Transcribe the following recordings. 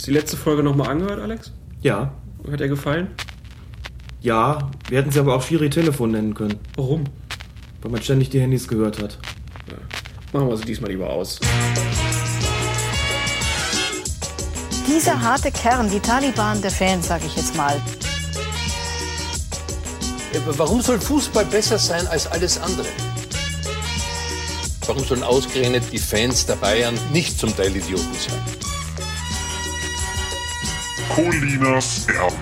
Hast du die letzte Folge nochmal angehört, Alex? Ja. Hat er gefallen? Ja, wir hätten sie aber auch Schiri Telefon nennen können. Warum? Weil man ständig die Handys gehört hat. Ja. Machen wir sie diesmal lieber aus. Dieser harte Kern, die Taliban der Fans, sage ich jetzt mal. Warum soll Fußball besser sein als alles andere? Warum sollen ausgerechnet die Fans der Bayern nicht zum Teil Idioten sein? Colinas Erben.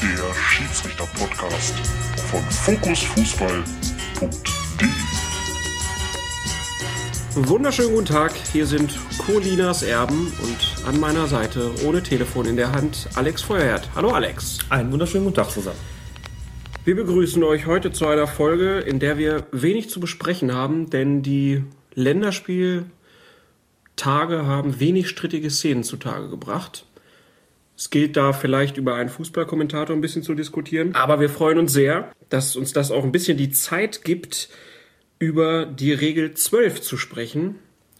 Der Schiedsrichter-Podcast von fokusfußball.de. Wunderschönen guten Tag, hier sind Colinas Erben und an meiner Seite, ohne Telefon in der Hand, Alex Feuerherd. Hallo Alex. Einen wunderschönen guten Tag zusammen. Wir begrüßen euch heute zu einer Folge, in der wir wenig zu besprechen haben, denn die Länderspieltage haben wenig strittige Szenen zutage gebracht. Es gilt da vielleicht über einen Fußballkommentator ein bisschen zu diskutieren, aber wir freuen uns sehr, dass uns das auch ein bisschen die Zeit gibt, über die Regel 12 zu sprechen.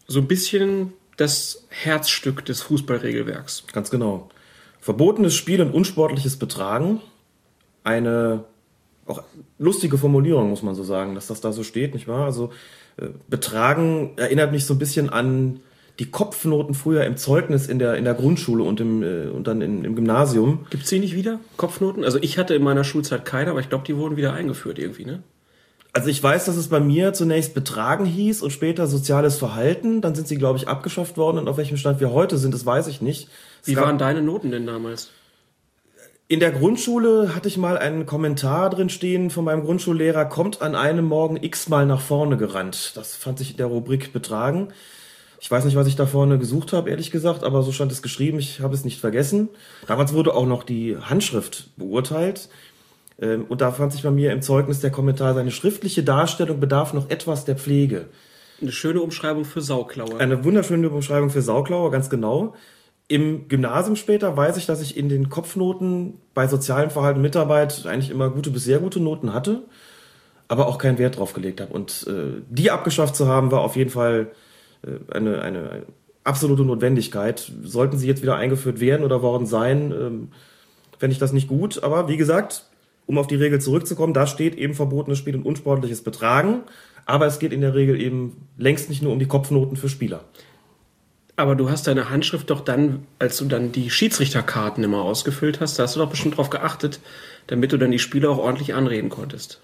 So ein bisschen das Herzstück des Fußballregelwerks. Ganz genau. Verbotenes Spiel und unsportliches Betragen. Eine auch lustige Formulierung, muss man so sagen, dass das da so steht, nicht wahr? Also äh, Betragen erinnert mich so ein bisschen an die Kopfnoten früher im Zeugnis in der, in der Grundschule und, im, äh, und dann in, im Gymnasium. Gibt's die nicht wieder, Kopfnoten? Also ich hatte in meiner Schulzeit keine, aber ich glaube, die wurden wieder eingeführt irgendwie, ne? Also ich weiß, dass es bei mir zunächst Betragen hieß und später soziales Verhalten. Dann sind sie, glaube ich, abgeschafft worden. Und auf welchem Stand wir heute sind, das weiß ich nicht. Es Wie waren deine Noten denn damals? In der Grundschule hatte ich mal einen Kommentar drin stehen von meinem Grundschullehrer, kommt an einem Morgen x-mal nach vorne gerannt. Das fand sich in der Rubrik Betragen. Ich weiß nicht, was ich da vorne gesucht habe, ehrlich gesagt, aber so stand es geschrieben, ich habe es nicht vergessen. Damals wurde auch noch die Handschrift beurteilt. Ähm, Und da fand sich bei mir im Zeugnis der Kommentar, seine schriftliche Darstellung bedarf noch etwas der Pflege. Eine schöne Umschreibung für Sauklaue. Eine wunderschöne Beschreibung für Sauklaue, ganz genau. Im Gymnasium später weiß ich, dass ich in den Kopfnoten bei sozialem Verhalten und Mitarbeit eigentlich immer gute bis sehr gute Noten hatte, aber auch keinen Wert drauf gelegt habe. Und äh, die abgeschafft zu haben, war auf jeden Fall eine, eine absolute Notwendigkeit. Sollten sie jetzt wieder eingeführt werden oder worden sein, ähm, fände ich das nicht gut. Aber wie gesagt, um auf die Regel zurückzukommen, da steht eben verbotenes Spiel und unsportliches Betragen. Aber es geht in der Regel eben längst nicht nur um die Kopfnoten für Spieler. Aber du hast deine Handschrift doch dann, als du dann die Schiedsrichterkarten immer ausgefüllt hast, da hast du doch bestimmt drauf geachtet, damit du dann die Spieler auch ordentlich anreden konntest.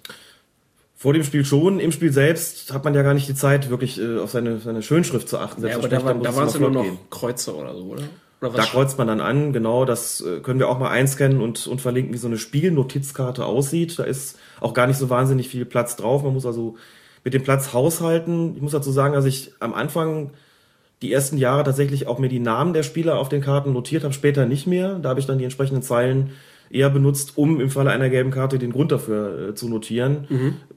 Vor dem Spiel schon, im Spiel selbst hat man ja gar nicht die Zeit, wirklich äh, auf seine, seine Schönschrift zu achten. Ja, aber da, war, da waren es nur noch gehen. Kreuze oder so, oder? oder Da kreuzt man dann an, genau, das äh, können wir auch mal einscannen und, und verlinken, wie so eine Spielnotizkarte aussieht. Da ist auch gar nicht so wahnsinnig viel Platz drauf. Man muss also mit dem Platz haushalten. Ich muss dazu sagen, dass ich am Anfang die ersten Jahre tatsächlich auch mir die Namen der Spieler auf den Karten notiert habe, später nicht mehr. Da habe ich dann die entsprechenden Zeilen eher benutzt, um im Falle einer gelben Karte den Grund dafür äh, zu notieren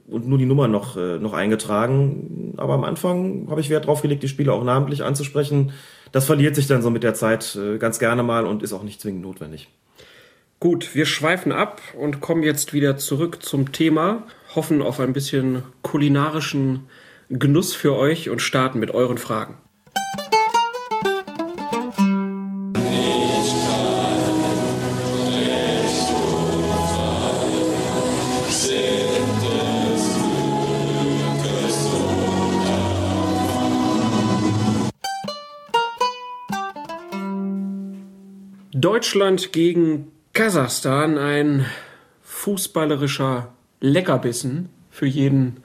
und nur die Nummer noch, äh, noch eingetragen. Aber am Anfang habe ich Wert drauf gelegt, die Spieler auch namentlich anzusprechen. Das verliert sich dann so mit der Zeit äh, ganz gerne mal und ist auch nicht zwingend notwendig. Gut, wir schweifen ab und kommen jetzt wieder zurück zum Thema, hoffen auf ein bisschen kulinarischen Genuss für euch und starten mit euren Fragen. Deutschland gegen Kasachstan, ein fußballerischer Leckerbissen für jeden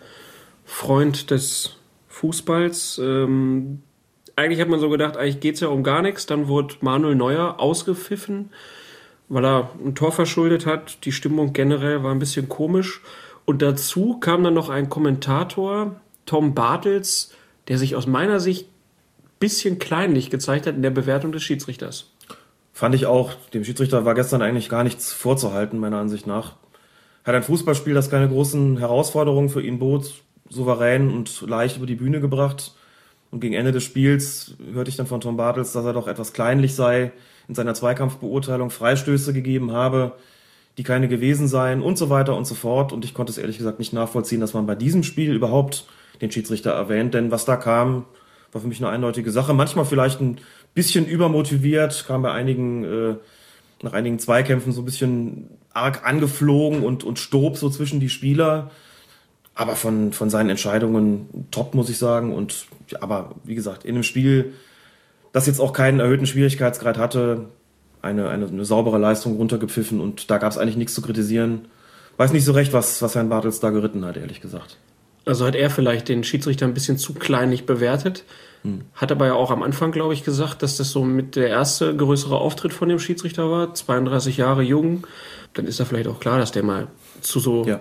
Freund des Fußballs. Ähm, eigentlich hat man so gedacht, eigentlich geht's ja um gar nichts. Dann wurde Manuel Neuer ausgepfiffen, weil er ein Tor verschuldet hat. Die Stimmung generell war ein bisschen komisch. Und dazu kam dann noch ein Kommentator, Tom Bartels, der sich aus meiner Sicht bisschen kleinlich gezeigt hat in der Bewertung des Schiedsrichters. Fand ich auch. Dem Schiedsrichter war gestern eigentlich gar nichts vorzuhalten, meiner Ansicht nach. Hat ein Fußballspiel, das keine großen Herausforderungen für ihn bot, souverän und leicht über die Bühne gebracht. Und gegen Ende des Spiels hörte ich dann von Tom Bartels, dass er doch etwas kleinlich sei, in seiner Zweikampfbeurteilung Freistöße gegeben habe, die keine gewesen seien und so weiter und so fort. Und ich konnte es ehrlich gesagt nicht nachvollziehen, dass man bei diesem Spiel überhaupt den Schiedsrichter erwähnt, denn was da kam, war für mich eine eindeutige Sache. Manchmal vielleicht ein bisschen übermotiviert, kam bei einigen, äh, nach einigen Zweikämpfen so ein bisschen arg angeflogen und, und stob so zwischen die Spieler. Aber von, von seinen Entscheidungen top, muss ich sagen. Und aber wie gesagt, in einem Spiel, das jetzt auch keinen erhöhten Schwierigkeitsgrad hatte, eine, eine, eine saubere Leistung runtergepfiffen und da gab es eigentlich nichts zu kritisieren. Weiß nicht so recht, was, was Herrn Bartels da geritten hat, ehrlich gesagt. Also hat er vielleicht den Schiedsrichter ein bisschen zu kleinlich bewertet. Hm. Hat aber ja auch am Anfang, glaube ich, gesagt, dass das so mit der erste größere Auftritt von dem Schiedsrichter war. 32 Jahre jung. Dann ist da vielleicht auch klar, dass der mal zu so ja.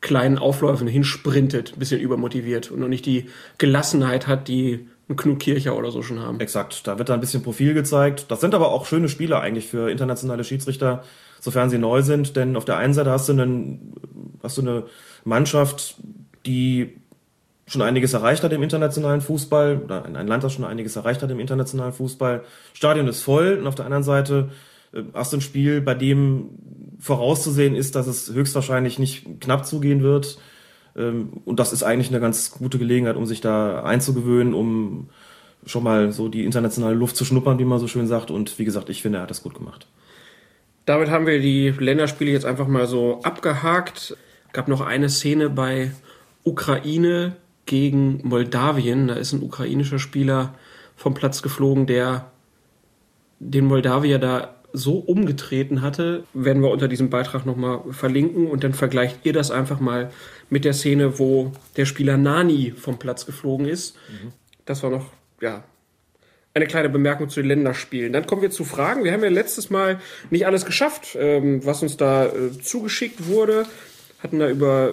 kleinen Aufläufen hinsprintet, ein bisschen übermotiviert und noch nicht die Gelassenheit hat, die ein Knut Kircher oder so schon haben. Exakt, da wird da ein bisschen Profil gezeigt. Das sind aber auch schöne Spieler eigentlich für internationale Schiedsrichter, sofern sie neu sind. Denn auf der einen Seite hast du, einen, hast du eine Mannschaft, die schon einiges erreicht hat im internationalen Fußball, oder ein Land, das schon einiges erreicht hat im internationalen Fußball. Stadion ist voll und auf der anderen Seite äh, hast du ein Spiel, bei dem vorauszusehen ist, dass es höchstwahrscheinlich nicht knapp zugehen wird. Ähm, und das ist eigentlich eine ganz gute Gelegenheit, um sich da einzugewöhnen, um schon mal so die internationale Luft zu schnuppern, wie man so schön sagt. Und wie gesagt, ich finde, er hat das gut gemacht. Damit haben wir die Länderspiele jetzt einfach mal so abgehakt. Gab noch eine Szene bei Ukraine gegen Moldawien. Da ist ein ukrainischer Spieler vom Platz geflogen, der den Moldawier da so umgetreten hatte, werden wir unter diesem Beitrag nochmal verlinken und dann vergleicht ihr das einfach mal mit der Szene, wo der Spieler Nani vom Platz geflogen ist. Mhm. Das war noch, ja, eine kleine Bemerkung zu den Länderspielen. Dann kommen wir zu Fragen. Wir haben ja letztes Mal nicht alles geschafft, ähm, was uns da äh, zugeschickt wurde. Hatten da über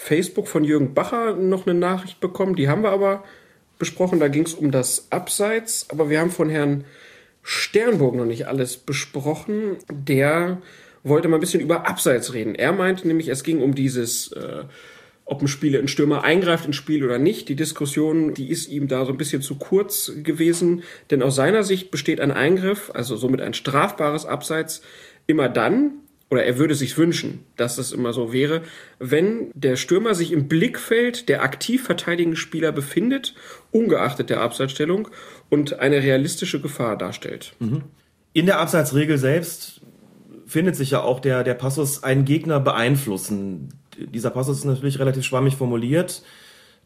Facebook von Jürgen Bacher noch eine Nachricht bekommen. Die haben wir aber besprochen. Da ging es um das Abseits. Aber wir haben von Herrn Sternburg noch nicht alles besprochen. Der wollte mal ein bisschen über Abseits reden. Er meinte nämlich, es ging um dieses, äh, ob ein Spieler, ein Stürmer eingreift ins Spiel oder nicht. Die Diskussion, die ist ihm da so ein bisschen zu kurz gewesen, denn aus seiner Sicht besteht ein Eingriff, also somit ein strafbares Abseits, immer dann, oder er würde sich wünschen, dass das immer so wäre, wenn der Stürmer sich im Blickfeld der aktiv verteidigenden Spieler befindet, ungeachtet der Abseitsstellung und eine realistische Gefahr darstellt. Mhm. In der Abseitsregel selbst findet sich ja auch der, der Passus einen Gegner beeinflussen. Dieser Passus ist natürlich relativ schwammig formuliert.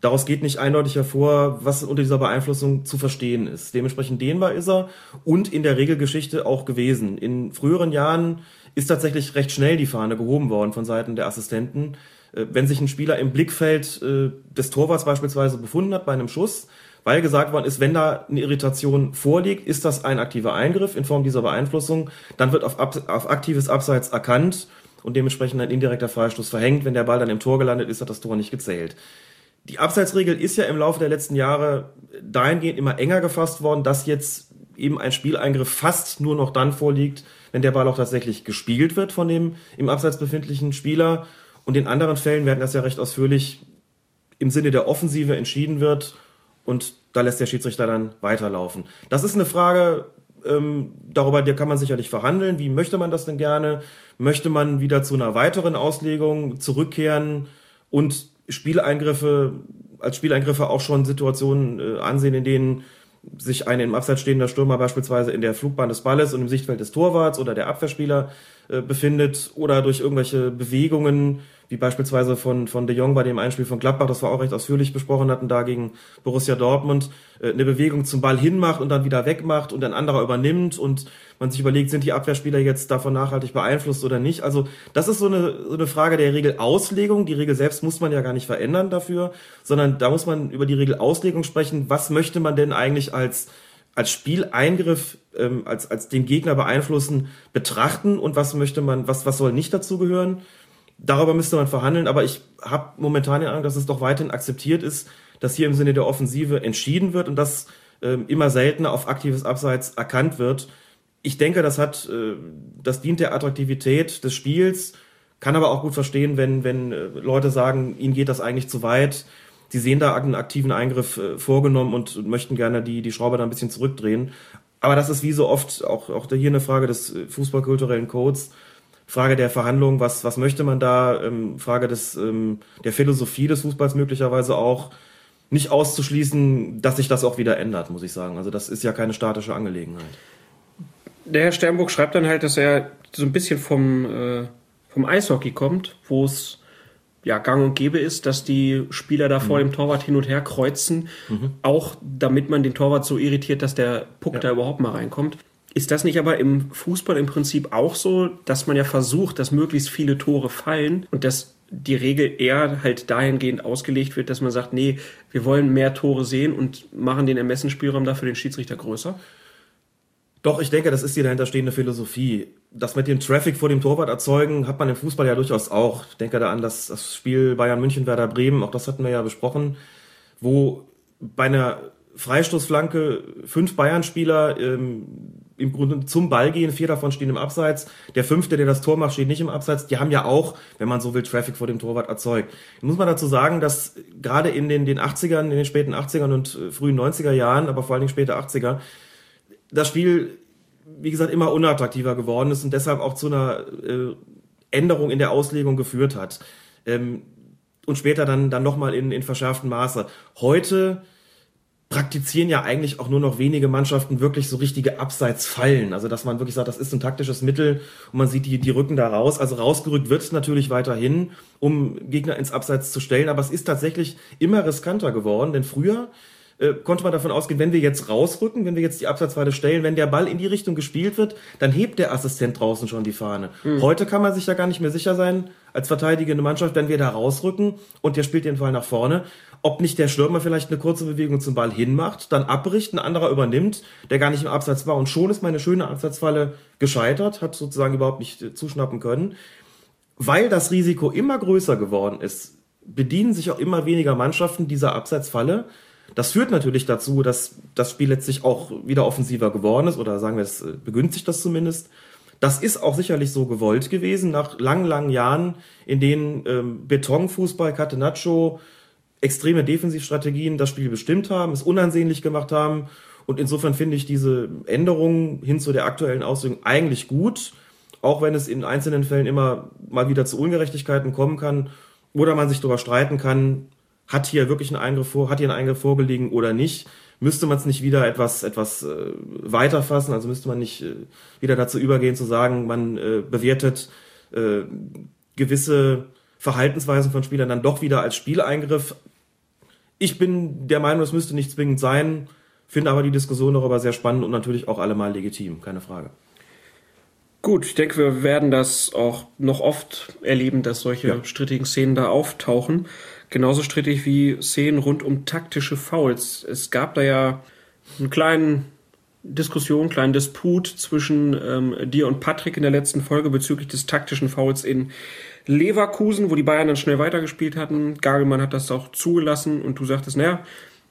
Daraus geht nicht eindeutig hervor, was unter dieser Beeinflussung zu verstehen ist. Dementsprechend dehnbar ist er und in der Regelgeschichte auch gewesen. In früheren Jahren ist tatsächlich recht schnell die Fahne gehoben worden von Seiten der Assistenten. Äh, wenn sich ein Spieler im Blickfeld äh, des Torwarts beispielsweise befunden hat bei einem Schuss, weil gesagt worden ist, wenn da eine Irritation vorliegt, ist das ein aktiver Eingriff in Form dieser Beeinflussung, dann wird auf, auf aktives Abseits erkannt und dementsprechend ein indirekter Freistoß verhängt. Wenn der Ball dann im Tor gelandet ist, hat das Tor nicht gezählt. Die Abseitsregel ist ja im Laufe der letzten Jahre dahingehend immer enger gefasst worden, dass jetzt eben ein Spieleingriff fast nur noch dann vorliegt, wenn der Ball auch tatsächlich gespielt wird von dem im Abseits befindlichen Spieler. Und in anderen Fällen werden das ja recht ausführlich im Sinne der Offensive entschieden wird und da lässt der Schiedsrichter dann weiterlaufen. Das ist eine Frage, ähm, darüber kann man sicherlich verhandeln. Wie möchte man das denn gerne? Möchte man wieder zu einer weiteren Auslegung zurückkehren und Spieleingriffe als Spieleingriffe auch schon Situationen äh, ansehen, in denen sich ein im Abseits stehender Stürmer beispielsweise in der Flugbahn des Balles und im Sichtfeld des Torwarts oder der Abwehrspieler äh, befindet oder durch irgendwelche Bewegungen wie beispielsweise von, von De Jong bei dem Einspiel von Gladbach, das wir auch recht ausführlich besprochen hatten, da gegen Borussia Dortmund, äh, eine Bewegung zum Ball hinmacht und dann wieder wegmacht und ein anderer übernimmt und man sich überlegt, sind die Abwehrspieler jetzt davon nachhaltig beeinflusst oder nicht. Also das ist so eine, so eine Frage der Regelauslegung. Die Regel selbst muss man ja gar nicht verändern dafür, sondern da muss man über die Regelauslegung sprechen. Was möchte man denn eigentlich als als Spieleingriff, ähm, als, als den Gegner beeinflussen, betrachten und was möchte man, was, was soll nicht dazugehören? Darüber müsste man verhandeln, aber ich habe momentan den Eindruck, dass es doch weiterhin akzeptiert ist, dass hier im Sinne der Offensive entschieden wird und dass ähm, immer seltener auf aktives Abseits erkannt wird. Ich denke, das hat, äh, das dient der Attraktivität des Spiels, kann aber auch gut verstehen, wenn, wenn äh, Leute sagen, ihnen geht das eigentlich zu weit. Sie sehen da einen aktiven Eingriff äh, vorgenommen und möchten gerne die, die Schraube da ein bisschen zurückdrehen. Aber das ist wie so oft auch, auch hier eine Frage des äh, fußballkulturellen Codes Frage der Verhandlungen, was, was möchte man da, ähm, Frage des, ähm, der Philosophie des Fußballs möglicherweise auch. nicht auszuschließen, dass sich das auch wieder ändert, muss ich sagen. Also das ist ja keine statische Angelegenheit. Der Herr Sternburg schreibt dann halt, dass er so ein bisschen vom, äh, vom Eishockey kommt, wo es ja gang und gäbe ist, dass die Spieler da vor dem Torwart hin und her kreuzen, auch damit man den Torwart so irritiert, dass der Puck da überhaupt mal reinkommt. Ist das nicht aber im Fußball im Prinzip auch so, dass man ja versucht, dass möglichst viele Tore fallen und dass die Regel eher halt dahingehend ausgelegt wird, dass man sagt, nee, wir wollen mehr Tore sehen und machen den Ermessensspielraum dafür den Schiedsrichter größer? Doch, ich denke, das ist die dahinterstehende Philosophie. Das mit dem Traffic vor dem Torwart erzeugen, hat man im Fußball ja durchaus auch. Ich denke da an das, das Spiel Bayern München, Werder Bremen, auch das hatten wir ja besprochen, wo bei einer Freistoßflanke fünf Bayern-Spieler ähm, im Grunde zum Ball gehen, vier davon stehen im Abseits, der fünfte, der das Tor macht, steht nicht im Abseits. Die haben ja auch, wenn man so will, Traffic vor dem Torwart erzeugt. Muss man dazu sagen, dass gerade in den, den 80ern, in den späten 80ern und äh, frühen 90er Jahren, aber vor allen Dingen später 80er, das Spiel, wie gesagt, immer unattraktiver geworden ist und deshalb auch zu einer äh, Änderung in der Auslegung geführt hat. Ähm, und später dann, dann nochmal in, in verschärftem Maße. Heute praktizieren ja eigentlich auch nur noch wenige Mannschaften wirklich so richtige Abseitsfallen. Also dass man wirklich sagt, das ist ein taktisches Mittel und man sieht die, die Rücken da raus. Also rausgerückt wird es natürlich weiterhin, um Gegner ins Abseits zu stellen, aber es ist tatsächlich immer riskanter geworden, denn früher äh, konnte man davon ausgehen, wenn wir jetzt rausrücken, wenn wir jetzt die Abseitsweite stellen, wenn der Ball in die Richtung gespielt wird, dann hebt der Assistent draußen schon die Fahne. Heute kann man sich ja gar nicht mehr sicher sein, als verteidigende Mannschaft, wenn wir da rausrücken und der spielt den Fall nach vorne, ob nicht der Stürmer vielleicht eine kurze Bewegung zum Ball hinmacht, dann abbricht, ein anderer übernimmt, der gar nicht im Abseits war und schon ist meine schöne Abseitsfalle gescheitert, hat sozusagen überhaupt nicht äh, zuschnappen können. Weil das Risiko immer größer geworden ist, bedienen sich auch immer weniger Mannschaften dieser Abseitsfalle. Das führt natürlich dazu, dass das Spiel letztlich auch wieder offensiver geworden ist, oder sagen wir, es äh, begünstigt das zumindest. Das ist auch sicherlich so gewollt gewesen, nach langen, langen Jahren, in denen ähm, Betonfußball, Catenaccio, extreme Defensivstrategien das Spiel bestimmt haben, es unansehnlich gemacht haben. Und insofern finde ich diese Änderungen hin zu der aktuellen Auslegung eigentlich gut, auch wenn es in einzelnen Fällen immer mal wieder zu Ungerechtigkeiten kommen kann oder man sich darüber streiten kann, hat hier wirklich ein Eingriff vor, hat hier ein Eingriff vorgelegen oder nicht. Müsste man es nicht wieder etwas, etwas äh, weiterfassen, also müsste man nicht äh, wieder dazu übergehen zu sagen, man äh, bewertet äh, gewisse Verhaltensweisen von Spielern dann doch wieder als Spieleingriff. Ich bin der Meinung, es müsste nicht zwingend sein, finde aber die Diskussion darüber sehr spannend und natürlich auch allemal legitim, keine Frage. Gut, ich denke, wir werden das auch noch oft erleben, dass solche Ja. strittigen Szenen da auftauchen. Genauso strittig wie Szenen rund um taktische Fouls. Es gab da ja einen kleinen Diskussion, einen kleinen Disput zwischen ähm, dir und Patrick in der letzten Folge bezüglich des taktischen Fouls in Leverkusen, wo die Bayern dann schnell weitergespielt hatten. Gagelmann hat das auch zugelassen und du sagtest, naja,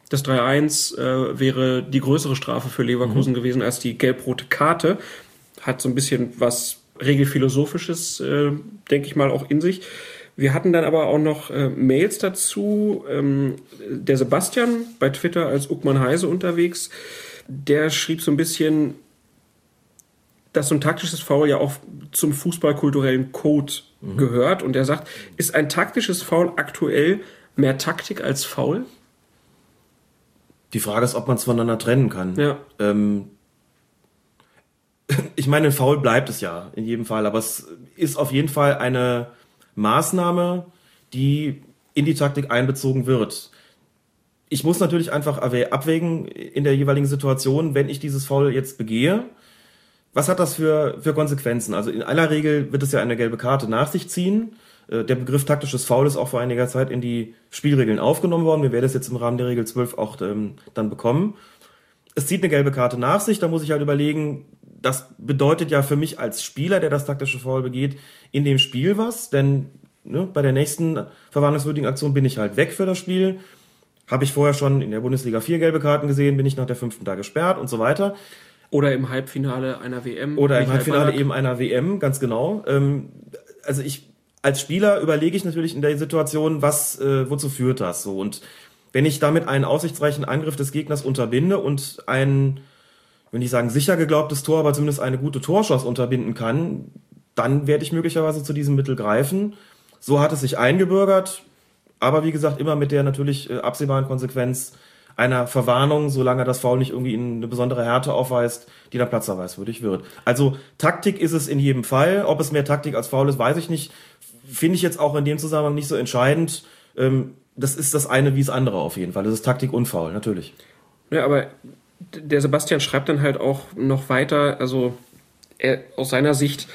das 3-1 äh, wäre die größere Strafe für Leverkusen gewesen als die gelb-rote Karte. Hat so ein bisschen was regelphilosophisches, äh, denke ich mal, auch in sich. Wir hatten dann aber auch noch äh, Mails dazu. Ähm, der Sebastian bei Twitter als Uckmann Heise unterwegs, der schrieb so ein bisschen, dass so ein taktisches Foul ja auch zum fußballkulturellen Code gehört. Und er sagt, ist ein taktisches Foul aktuell mehr Taktik als Foul? Die Frage ist, ob man es voneinander trennen kann. Ja. Ähm, ich meine, ein Foul bleibt es ja in jedem Fall, aber es ist auf jeden Fall eine Maßnahme, die in die Taktik einbezogen wird. Ich muss natürlich einfach abwägen in der jeweiligen Situation, wenn ich dieses Foul jetzt begehe, was hat das für, für Konsequenzen? Also in aller Regel wird es ja eine gelbe Karte nach sich ziehen. Äh, Der Begriff taktisches Foul ist auch vor einiger Zeit in die Spielregeln aufgenommen worden. Wir werden es jetzt im Rahmen der Regel 12 auch ähm, dann bekommen. Es zieht eine gelbe Karte nach sich, da muss ich halt überlegen, das bedeutet ja für mich als Spieler, der das taktische Foul begeht, in dem Spiel was, denn ne, bei der nächsten verwarnungswürdigen Aktion bin ich halt weg für das Spiel. Habe ich vorher schon in der Bundesliga vier gelbe Karten gesehen, bin ich nach der fünften da gesperrt und so weiter. Oder im Halbfinale einer WM. Oder im Halbfinale eben einer WM, ganz genau. Ähm, also ich als Spieler überlege ich natürlich in der Situation, was äh, wozu führt das so und wenn ich damit einen aussichtsreichen Angriff des Gegners unterbinde und ein, wenn ich sagen sicher geglaubtes Tor, aber zumindest eine gute Torschance unterbinden kann, dann werde ich möglicherweise zu diesem Mittel greifen. So hat es sich eingebürgert. aber wie gesagt, immer mit der natürlich äh, absehbaren Konsequenz einer Verwarnung, solange das Foul nicht irgendwie eine besondere Härte aufweist, die dann platzerweiswürdig wird. Also Taktik ist es in jedem Fall. Ob es mehr Taktik als Foul ist, weiß ich nicht. Finde ich jetzt auch in dem Zusammenhang nicht so entscheidend. Ähm, das ist das eine wie das andere auf jeden Fall. Das ist Taktik und Foul, natürlich. Ja, aber der Sebastian schreibt dann halt auch noch weiter, also er, aus seiner Sicht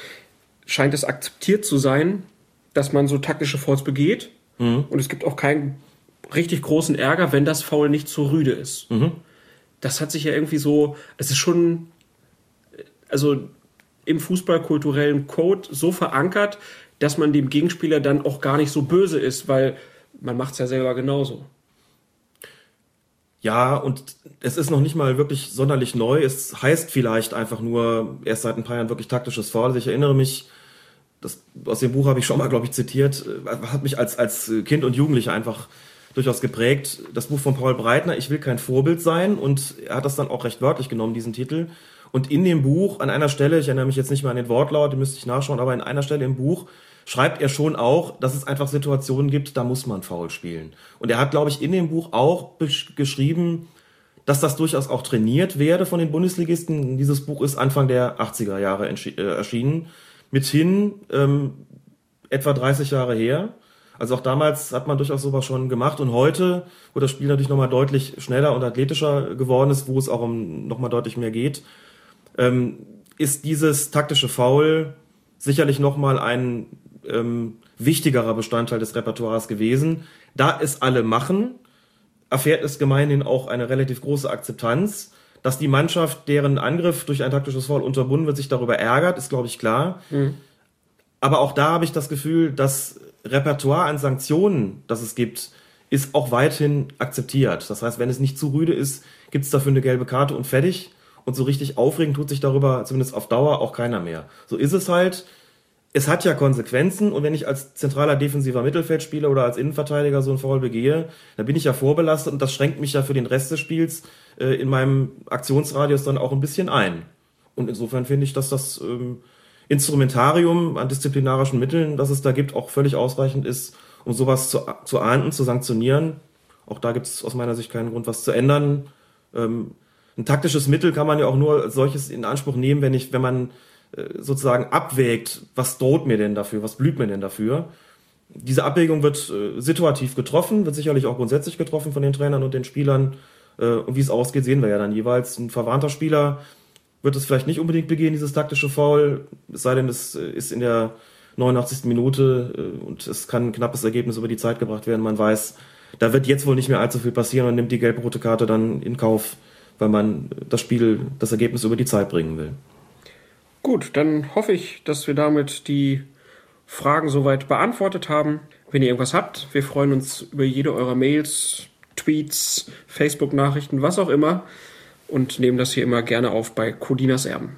scheint es akzeptiert zu sein, dass man so taktische Fouls begeht. Mhm. Und es gibt auch keinen richtig großen Ärger, wenn das Foul nicht zu rüde ist. Mhm. Das hat sich ja irgendwie so, es ist schon, also im fußballkulturellen Code so verankert, dass man dem Gegenspieler dann auch gar nicht so böse ist, weil man macht es ja selber genauso. Ja, und es ist noch nicht mal wirklich sonderlich neu. Es heißt vielleicht einfach nur erst seit ein paar Jahren wirklich taktisches Foul. Ich erinnere mich, das, aus dem Buch habe ich schon mal, glaube ich, zitiert, äh, hat mich als, als Kind und Jugendlicher einfach durchaus geprägt. Das Buch von Paul Breitner, Ich will kein Vorbild sein. Und er hat das dann auch recht wörtlich genommen, diesen Titel. Und in dem Buch, an einer Stelle, ich erinnere mich jetzt nicht mehr an den Wortlaut, den müsste ich nachschauen, aber in einer Stelle im Buch schreibt er schon auch, dass es einfach Situationen gibt, da muss man faul spielen. Und er hat, glaube ich, in dem Buch auch geschrieben, dass das durchaus auch trainiert werde von den Bundesligisten. Dieses Buch ist Anfang der 80er Jahre äh, erschienen. Mithin ähm, etwa 30 Jahre her. Also auch damals hat man durchaus sowas schon gemacht und heute, wo das Spiel natürlich nochmal deutlich schneller und athletischer geworden ist, wo es auch um nochmal deutlich mehr geht, ähm, ist dieses taktische Foul sicherlich nochmal ein ähm, wichtigerer Bestandteil des Repertoires gewesen. Da es alle machen, erfährt es gemeinhin auch eine relativ große Akzeptanz. Dass die Mannschaft, deren Angriff durch ein taktisches Foul unterbunden wird, sich darüber ärgert, ist, glaube ich, klar. Mhm. Aber auch da habe ich das Gefühl, das Repertoire an Sanktionen, das es gibt, ist auch weithin akzeptiert. Das heißt, wenn es nicht zu rüde ist, gibt es dafür eine gelbe Karte und fertig. Und so richtig aufregend tut sich darüber zumindest auf Dauer auch keiner mehr. So ist es halt es hat ja Konsequenzen und wenn ich als zentraler defensiver Mittelfeldspieler oder als Innenverteidiger so ein Foul begehe, dann bin ich ja vorbelastet und das schränkt mich ja für den Rest des Spiels äh, in meinem Aktionsradius dann auch ein bisschen ein. Und insofern finde ich, dass das ähm, Instrumentarium an disziplinarischen Mitteln, das es da gibt, auch völlig ausreichend ist, um sowas zu, zu ahnden, zu sanktionieren. Auch da gibt es aus meiner Sicht keinen Grund, was zu ändern. Ähm, ein taktisches Mittel kann man ja auch nur als solches in Anspruch nehmen, wenn ich, wenn man äh, sozusagen abwägt, was droht mir denn dafür, was blüht mir denn dafür. Diese Abwägung wird äh, situativ getroffen, wird sicherlich auch grundsätzlich getroffen von den Trainern und den Spielern. Äh, und wie es ausgeht, sehen wir ja dann jeweils. Ein verwarnter Spieler wird es vielleicht nicht unbedingt begehen, dieses taktische Foul, es sei denn, es äh, ist in der 89. Minute äh, und es kann ein knappes Ergebnis über die Zeit gebracht werden. Man weiß, da wird jetzt wohl nicht mehr allzu viel passieren und nimmt die gelb-rote Karte dann in Kauf, weil man das Spiel, das Ergebnis über die Zeit bringen will. Gut, dann hoffe ich, dass wir damit die Fragen soweit beantwortet haben. Wenn ihr irgendwas habt, wir freuen uns über jede eurer Mails, Tweets, Facebook-Nachrichten, was auch immer und nehmen das hier immer gerne auf bei Colinas Erben.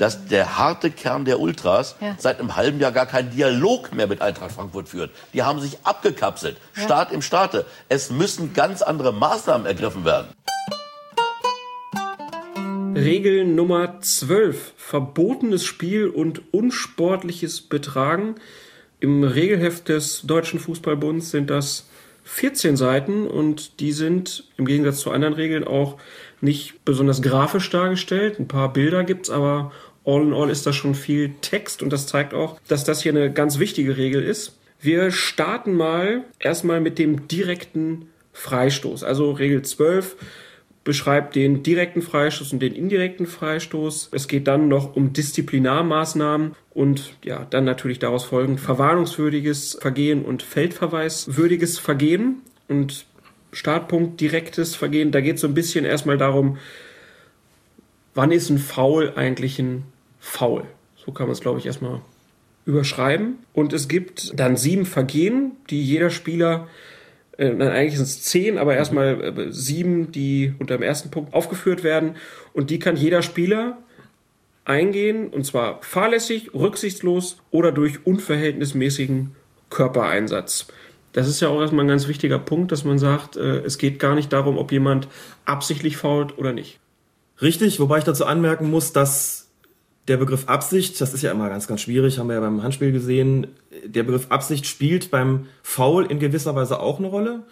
dass der harte Kern der Ultras ja. seit einem halben Jahr gar keinen Dialog mehr mit Eintracht Frankfurt führt. Die haben sich abgekapselt. Ja. Staat im Staate. Es müssen ganz andere Maßnahmen ergriffen werden. Regel Nummer 12. Verbotenes Spiel und unsportliches Betragen. Im Regelheft des Deutschen Fußballbunds sind das 14 Seiten und die sind im Gegensatz zu anderen Regeln auch nicht besonders grafisch dargestellt. Ein paar Bilder gibt's, aber all in all ist da schon viel Text und das zeigt auch, dass das hier eine ganz wichtige Regel ist. Wir starten mal erstmal mit dem direkten Freistoß. Also Regel 12 beschreibt den direkten Freistoß und den indirekten Freistoß. Es geht dann noch um Disziplinarmaßnahmen und ja, dann natürlich daraus folgend verwarnungswürdiges Vergehen und feldverweiswürdiges Vergehen und Startpunkt direktes Vergehen. Da geht es so ein bisschen erstmal darum, wann ist ein Foul eigentlich ein Foul? So kann man es, glaube ich, erstmal überschreiben. Und es gibt dann sieben Vergehen, die jeder Spieler äh, eigentlich sind es zehn, aber erstmal äh, sieben, die unter dem ersten Punkt aufgeführt werden. Und die kann jeder Spieler eingehen, und zwar fahrlässig, rücksichtslos oder durch unverhältnismäßigen Körpereinsatz. Das ist ja auch erstmal ein ganz wichtiger Punkt, dass man sagt, äh, es geht gar nicht darum, ob jemand absichtlich fault oder nicht. Richtig, wobei ich dazu anmerken muss, dass Der Begriff Absicht, das ist ja immer ganz, ganz schwierig, haben wir ja beim Handspiel gesehen. Der Begriff Absicht spielt beim Foul in gewisser Weise auch eine Rolle.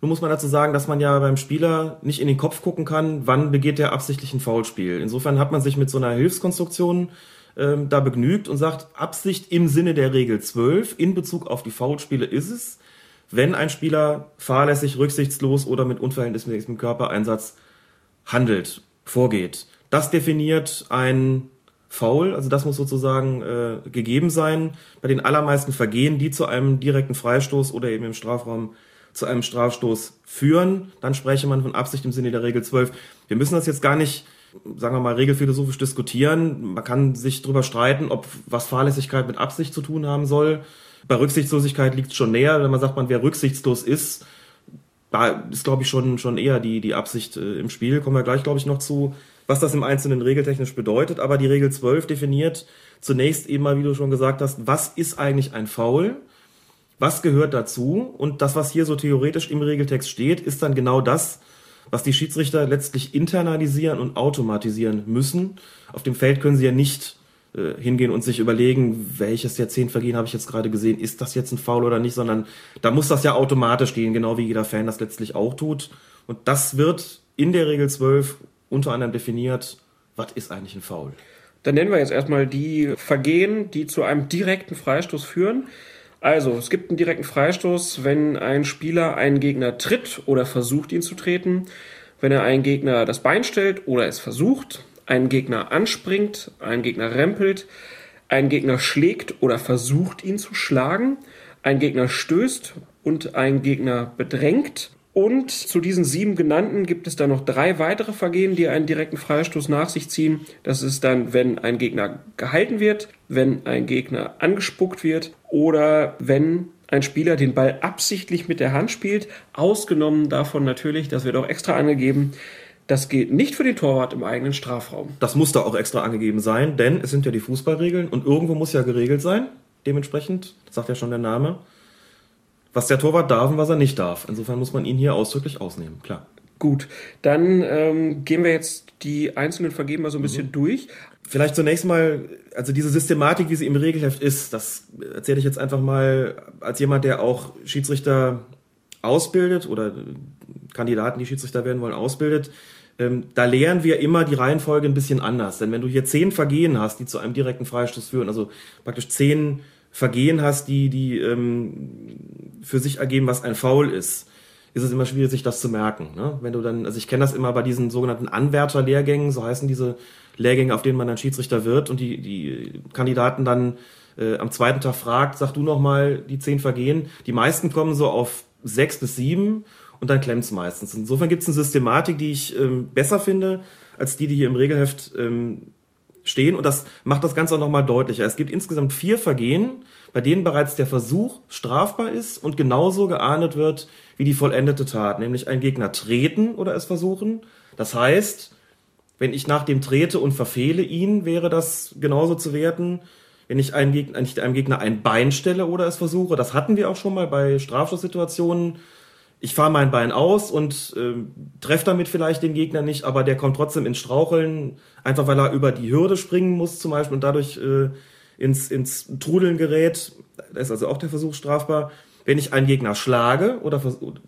Nun muss man dazu sagen, dass man ja beim Spieler nicht in den Kopf gucken kann, wann begeht der absichtlich ein Foulspiel. Insofern hat man sich mit so einer Hilfskonstruktion ähm, da begnügt und sagt, Absicht im Sinne der Regel 12 in Bezug auf die Foulspiele ist es, wenn ein Spieler fahrlässig, rücksichtslos oder mit unverhältnismäßigem Körpereinsatz handelt, vorgeht. Das definiert ein Foul, also das muss sozusagen äh, gegeben sein bei den allermeisten Vergehen, die zu einem direkten Freistoß oder eben im Strafraum zu einem Strafstoß führen, dann spreche man von Absicht im Sinne der Regel 12. Wir müssen das jetzt gar nicht, sagen wir mal, regelphilosophisch diskutieren. Man kann sich darüber streiten, ob was Fahrlässigkeit mit Absicht zu tun haben soll. Bei Rücksichtslosigkeit liegt es schon näher, wenn man sagt, man wer rücksichtslos ist, da ist, glaube ich, schon, schon eher die, die Absicht äh, im Spiel. Kommen wir gleich, glaube ich, noch zu, was das im Einzelnen regeltechnisch bedeutet. Aber die Regel 12 definiert zunächst eben mal, wie du schon gesagt hast, was ist eigentlich ein Foul? was gehört dazu? Und das, was hier so theoretisch im Regeltext steht, ist dann genau das, was die Schiedsrichter letztlich internalisieren und automatisieren müssen. Auf dem Feld können sie ja nicht äh, hingehen und sich überlegen, welches der Vergehen habe ich jetzt gerade gesehen, ist das jetzt ein Foul oder nicht, sondern da muss das ja automatisch gehen, genau wie jeder Fan das letztlich auch tut. Und das wird in der Regel 12 unter anderem definiert, was ist eigentlich ein Foul? Dann nennen wir jetzt erstmal die Vergehen, die zu einem direkten Freistoß führen. Also, es gibt einen direkten Freistoß, wenn ein Spieler einen Gegner tritt oder versucht, ihn zu treten, wenn er einen Gegner das Bein stellt oder es versucht, einen Gegner anspringt, einen Gegner rempelt, einen Gegner schlägt oder versucht, ihn zu schlagen, einen Gegner stößt und einen Gegner bedrängt und zu diesen sieben genannten gibt es dann noch drei weitere Vergehen, die einen direkten Freistoß nach sich ziehen. Das ist dann, wenn ein Gegner gehalten wird, wenn ein Gegner angespuckt wird oder wenn ein Spieler den Ball absichtlich mit der Hand spielt. Ausgenommen davon natürlich, das wird auch extra angegeben, das gilt nicht für den Torwart im eigenen Strafraum. Das muss da auch extra angegeben sein, denn es sind ja die Fußballregeln und irgendwo muss ja geregelt sein. Dementsprechend, das sagt ja schon der Name, was der Torwart darf und was er nicht darf. Insofern muss man ihn hier ausdrücklich ausnehmen, klar. Gut, dann ähm, gehen wir jetzt die einzelnen Vergeben mal so ein bisschen mhm. durch. Vielleicht zunächst mal, also diese Systematik, wie sie im Regelheft ist, das erzähle ich jetzt einfach mal als jemand, der auch Schiedsrichter ausbildet oder Kandidaten, die Schiedsrichter werden wollen, ausbildet. Ähm, da lehren wir immer die Reihenfolge ein bisschen anders. Denn wenn du hier zehn Vergehen hast, die zu einem direkten Freistoß führen, also praktisch zehn Vergehen hast, die, die ähm, für sich ergeben, was ein Foul ist, ist es immer schwierig, sich das zu merken. Ne? Wenn du dann, also ich kenne das immer bei diesen sogenannten Anwärterlehrgängen, so heißen diese Lehrgänge, auf denen man dann Schiedsrichter wird und die, die Kandidaten dann äh, am zweiten Tag fragt, sag du noch mal die zehn Vergehen. Die meisten kommen so auf sechs bis sieben und dann klemmt's meistens. Insofern gibt es eine Systematik, die ich ähm, besser finde, als die, die hier im Regelheft ähm, stehen und das macht das Ganze auch nochmal deutlicher. Es gibt insgesamt vier Vergehen, bei denen bereits der Versuch strafbar ist und genauso geahndet wird wie die vollendete Tat, nämlich einen Gegner treten oder es versuchen. Das heißt, wenn ich nach dem trete und verfehle ihn, wäre das genauso zu werten. Wenn ich einem Gegner, einem Gegner ein Bein stelle oder es versuche, das hatten wir auch schon mal bei Strafschusssituationen, ich fahre mein Bein aus und äh, treffe damit vielleicht den Gegner nicht, aber der kommt trotzdem ins Straucheln, einfach weil er über die Hürde springen muss zum Beispiel und dadurch äh, ins, ins Trudeln gerät. Da ist also auch der Versuch strafbar. Wenn ich einen Gegner schlage, oder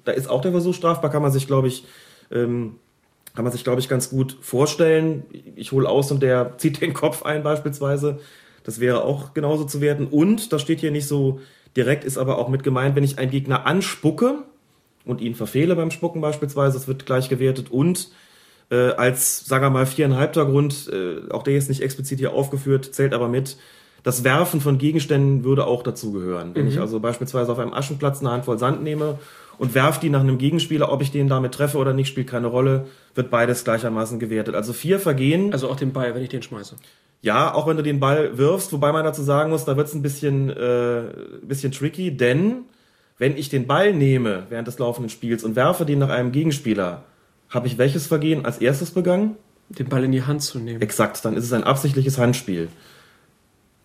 da ist auch der Versuch strafbar, kann man sich, glaube ich, ähm, kann man sich, glaube ich, ganz gut vorstellen. Ich hole aus und der zieht den Kopf ein beispielsweise. Das wäre auch genauso zu werten. Und, das steht hier nicht so direkt, ist aber auch mit gemeint, wenn ich einen Gegner anspucke, und ihn verfehle beim Spucken beispielsweise, das wird gleich gewertet und äh, als, sagen wir mal, viereinhalbter Grund, äh, auch der ist nicht explizit hier aufgeführt, zählt aber mit, das Werfen von Gegenständen würde auch dazugehören. Wenn mhm. ich also beispielsweise auf einem Aschenplatz eine Handvoll Sand nehme und werfe die nach einem Gegenspieler, ob ich den damit treffe oder nicht, spielt keine Rolle, wird beides gleichermaßen gewertet. Also vier Vergehen. Also auch den Ball, wenn ich den schmeiße. Ja, auch wenn du den Ball wirfst, wobei man dazu sagen muss, da wird es ein bisschen, äh, bisschen tricky, denn wenn ich den Ball nehme während des laufenden Spiels und werfe den nach einem Gegenspieler, habe ich welches Vergehen als erstes begangen? Den Ball in die Hand zu nehmen. Exakt, dann ist es ein absichtliches Handspiel.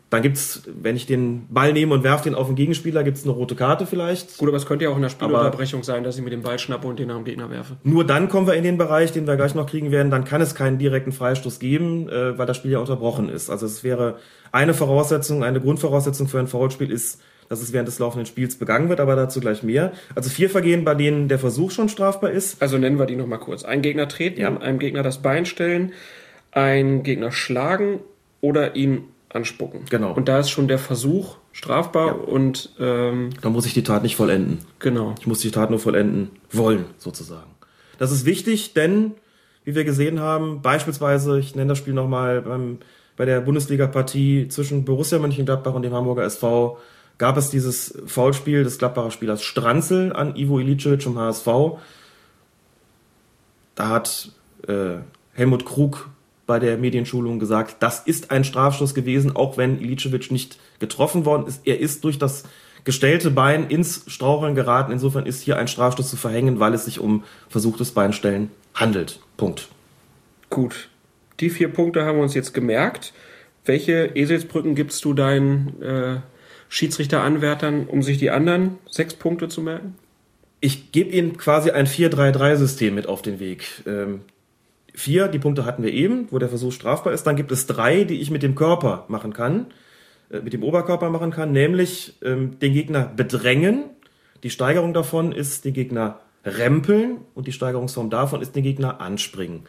Dann gibt's, wenn ich den Ball nehme und werfe den auf den Gegenspieler, gibt's eine rote Karte vielleicht. Gut, aber es könnte ja auch in der Spielunterbrechung sein, dass ich mir den Ball schnappe und den nach dem Gegner werfe. Nur dann kommen wir in den Bereich, den wir gleich noch kriegen werden. Dann kann es keinen direkten Freistoß geben, äh, weil das Spiel ja unterbrochen ist. Also es wäre eine Voraussetzung, eine Grundvoraussetzung für ein Foulspiel ist, dass es während des laufenden Spiels begangen wird, aber dazu gleich mehr. Also vier Vergehen, bei denen der Versuch schon strafbar ist. Also nennen wir die nochmal kurz. Ein Gegner treten, Ja. einem Gegner das Bein stellen, einen Gegner schlagen oder ihn anspucken. Genau. Und da ist schon der Versuch strafbar und ähm, Dann muss ich die Tat nicht vollenden. genau. Ich muss die Tat nur vollenden wollen, sozusagen. Das ist wichtig, denn, wie wir gesehen haben, beispielsweise, ich nenne das Spiel nochmal, beim, bei der Bundesliga-Partie zwischen Borussia Mönchengladbach und dem Hamburger SV gab es dieses Foulspiel des Gladbacher Spielers Stranzel an Ivo Ilicevic vom HSV. Da hat äh, Helmut Krug bei der Medienschulung gesagt, das ist ein Strafstoß gewesen, auch wenn Ilicevic nicht getroffen worden ist. Er ist durch das gestellte Bein ins Straucheln geraten. Insofern ist hier ein Strafstoß zu verhängen, weil es sich um versuchtes Beinstellen handelt. Punkt. Gut. Die vier Punkte haben wir uns jetzt gemerkt. Welche Eselsbrücken gibst du deinen äh, Schiedsrichteranwärtern, um sich die anderen sechs Punkte zu merken? Ich gebe Ihnen quasi ein 4-3-3-System mit auf den Weg. Ähm, vier, die Punkte hatten wir eben, wo der Versuch strafbar ist. Dann gibt es drei, die ich mit dem Körper machen kann, äh, mit dem Oberkörper machen kann, nämlich ähm, den Gegner bedrängen. Die Steigerung davon ist den Gegner rempeln und die Steigerungsform davon ist den Gegner anspringen.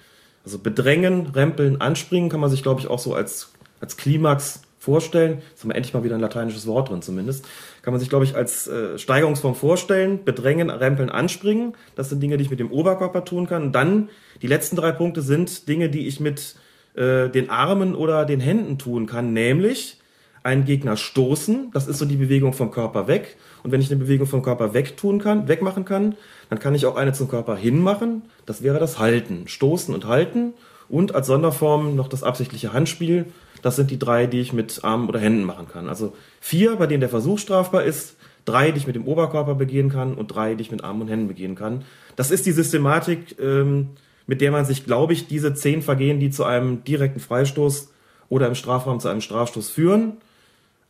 Also bedrängen, rempeln, anspringen kann man sich, glaube ich, auch so als, als Klimax vorstellen. Jetzt haben wir endlich mal wieder ein lateinisches Wort drin zumindest. Kann man sich, glaube ich, als äh, Steigerungsform vorstellen. Bedrängen, rempeln, anspringen. Das sind Dinge, die ich mit dem Oberkörper tun kann. Und dann die letzten drei Punkte sind Dinge, die ich mit äh, den Armen oder den Händen tun kann. Nämlich einen Gegner stoßen. Das ist so die Bewegung vom Körper weg. Und wenn ich eine Bewegung vom Körper weg tun kann, wegmachen kann, dann kann ich auch eine zum Körper hinmachen. Das wäre das Halten. Stoßen und halten. Und als Sonderform noch das absichtliche Handspiel. Das sind die drei, die ich mit Armen oder Händen machen kann. Also vier, bei denen der Versuch strafbar ist, drei, die ich mit dem Oberkörper begehen kann und drei, die ich mit Armen und Händen begehen kann. Das ist die Systematik, ähm, mit der man sich, glaube ich, diese zehn Vergehen, die zu einem direkten Freistoß oder im Strafraum zu einem Strafstoß führen,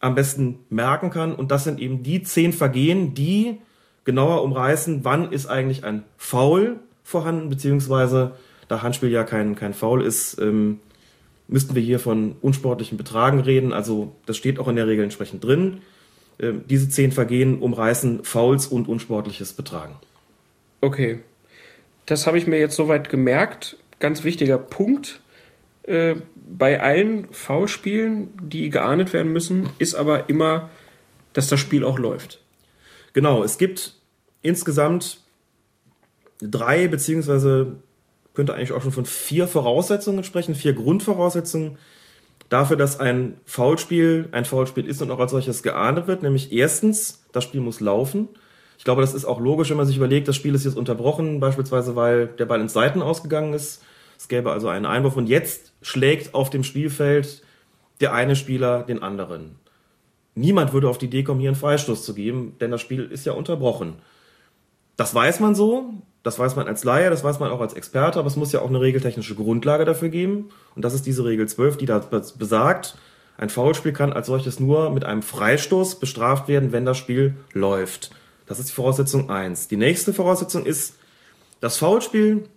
am besten merken kann. Und das sind eben die zehn Vergehen, die genauer umreißen, wann ist eigentlich ein Foul vorhanden, beziehungsweise da Handspiel ja kein, kein Foul ist, ähm, müssten wir hier von unsportlichen Betragen reden. Also das steht auch in der Regel entsprechend drin. Ähm, diese zehn Vergehen umreißen Fouls und unsportliches Betragen. Okay. Das habe ich mir jetzt soweit gemerkt. Ganz wichtiger Punkt. Äh, bei allen Foulspielen, die geahndet werden müssen, ist aber immer, dass das Spiel auch läuft. Genau, es gibt insgesamt drei, beziehungsweise könnte eigentlich auch schon von vier Voraussetzungen sprechen, vier Grundvoraussetzungen dafür, dass ein Foulspiel ein Foulspiel ist und auch als solches geahndet wird. Nämlich erstens, das Spiel muss laufen. Ich glaube, das ist auch logisch, wenn man sich überlegt, das Spiel ist jetzt unterbrochen, beispielsweise weil der Ball ins Seiten ausgegangen ist. Es gäbe also einen Einwurf und jetzt schlägt auf dem Spielfeld der eine Spieler den anderen. Niemand würde auf die Idee kommen, hier einen Freistoß zu geben, denn das Spiel ist ja unterbrochen. Das weiß man so, das weiß man als Laie, das weiß man auch als Experte, aber es muss ja auch eine regeltechnische Grundlage dafür geben. Und das ist diese Regel 12, die da besagt, ein Foulspiel kann als solches nur mit einem Freistoß bestraft werden, wenn das Spiel läuft. Das ist die Voraussetzung 1. Die nächste Voraussetzung ist, das Foulspiel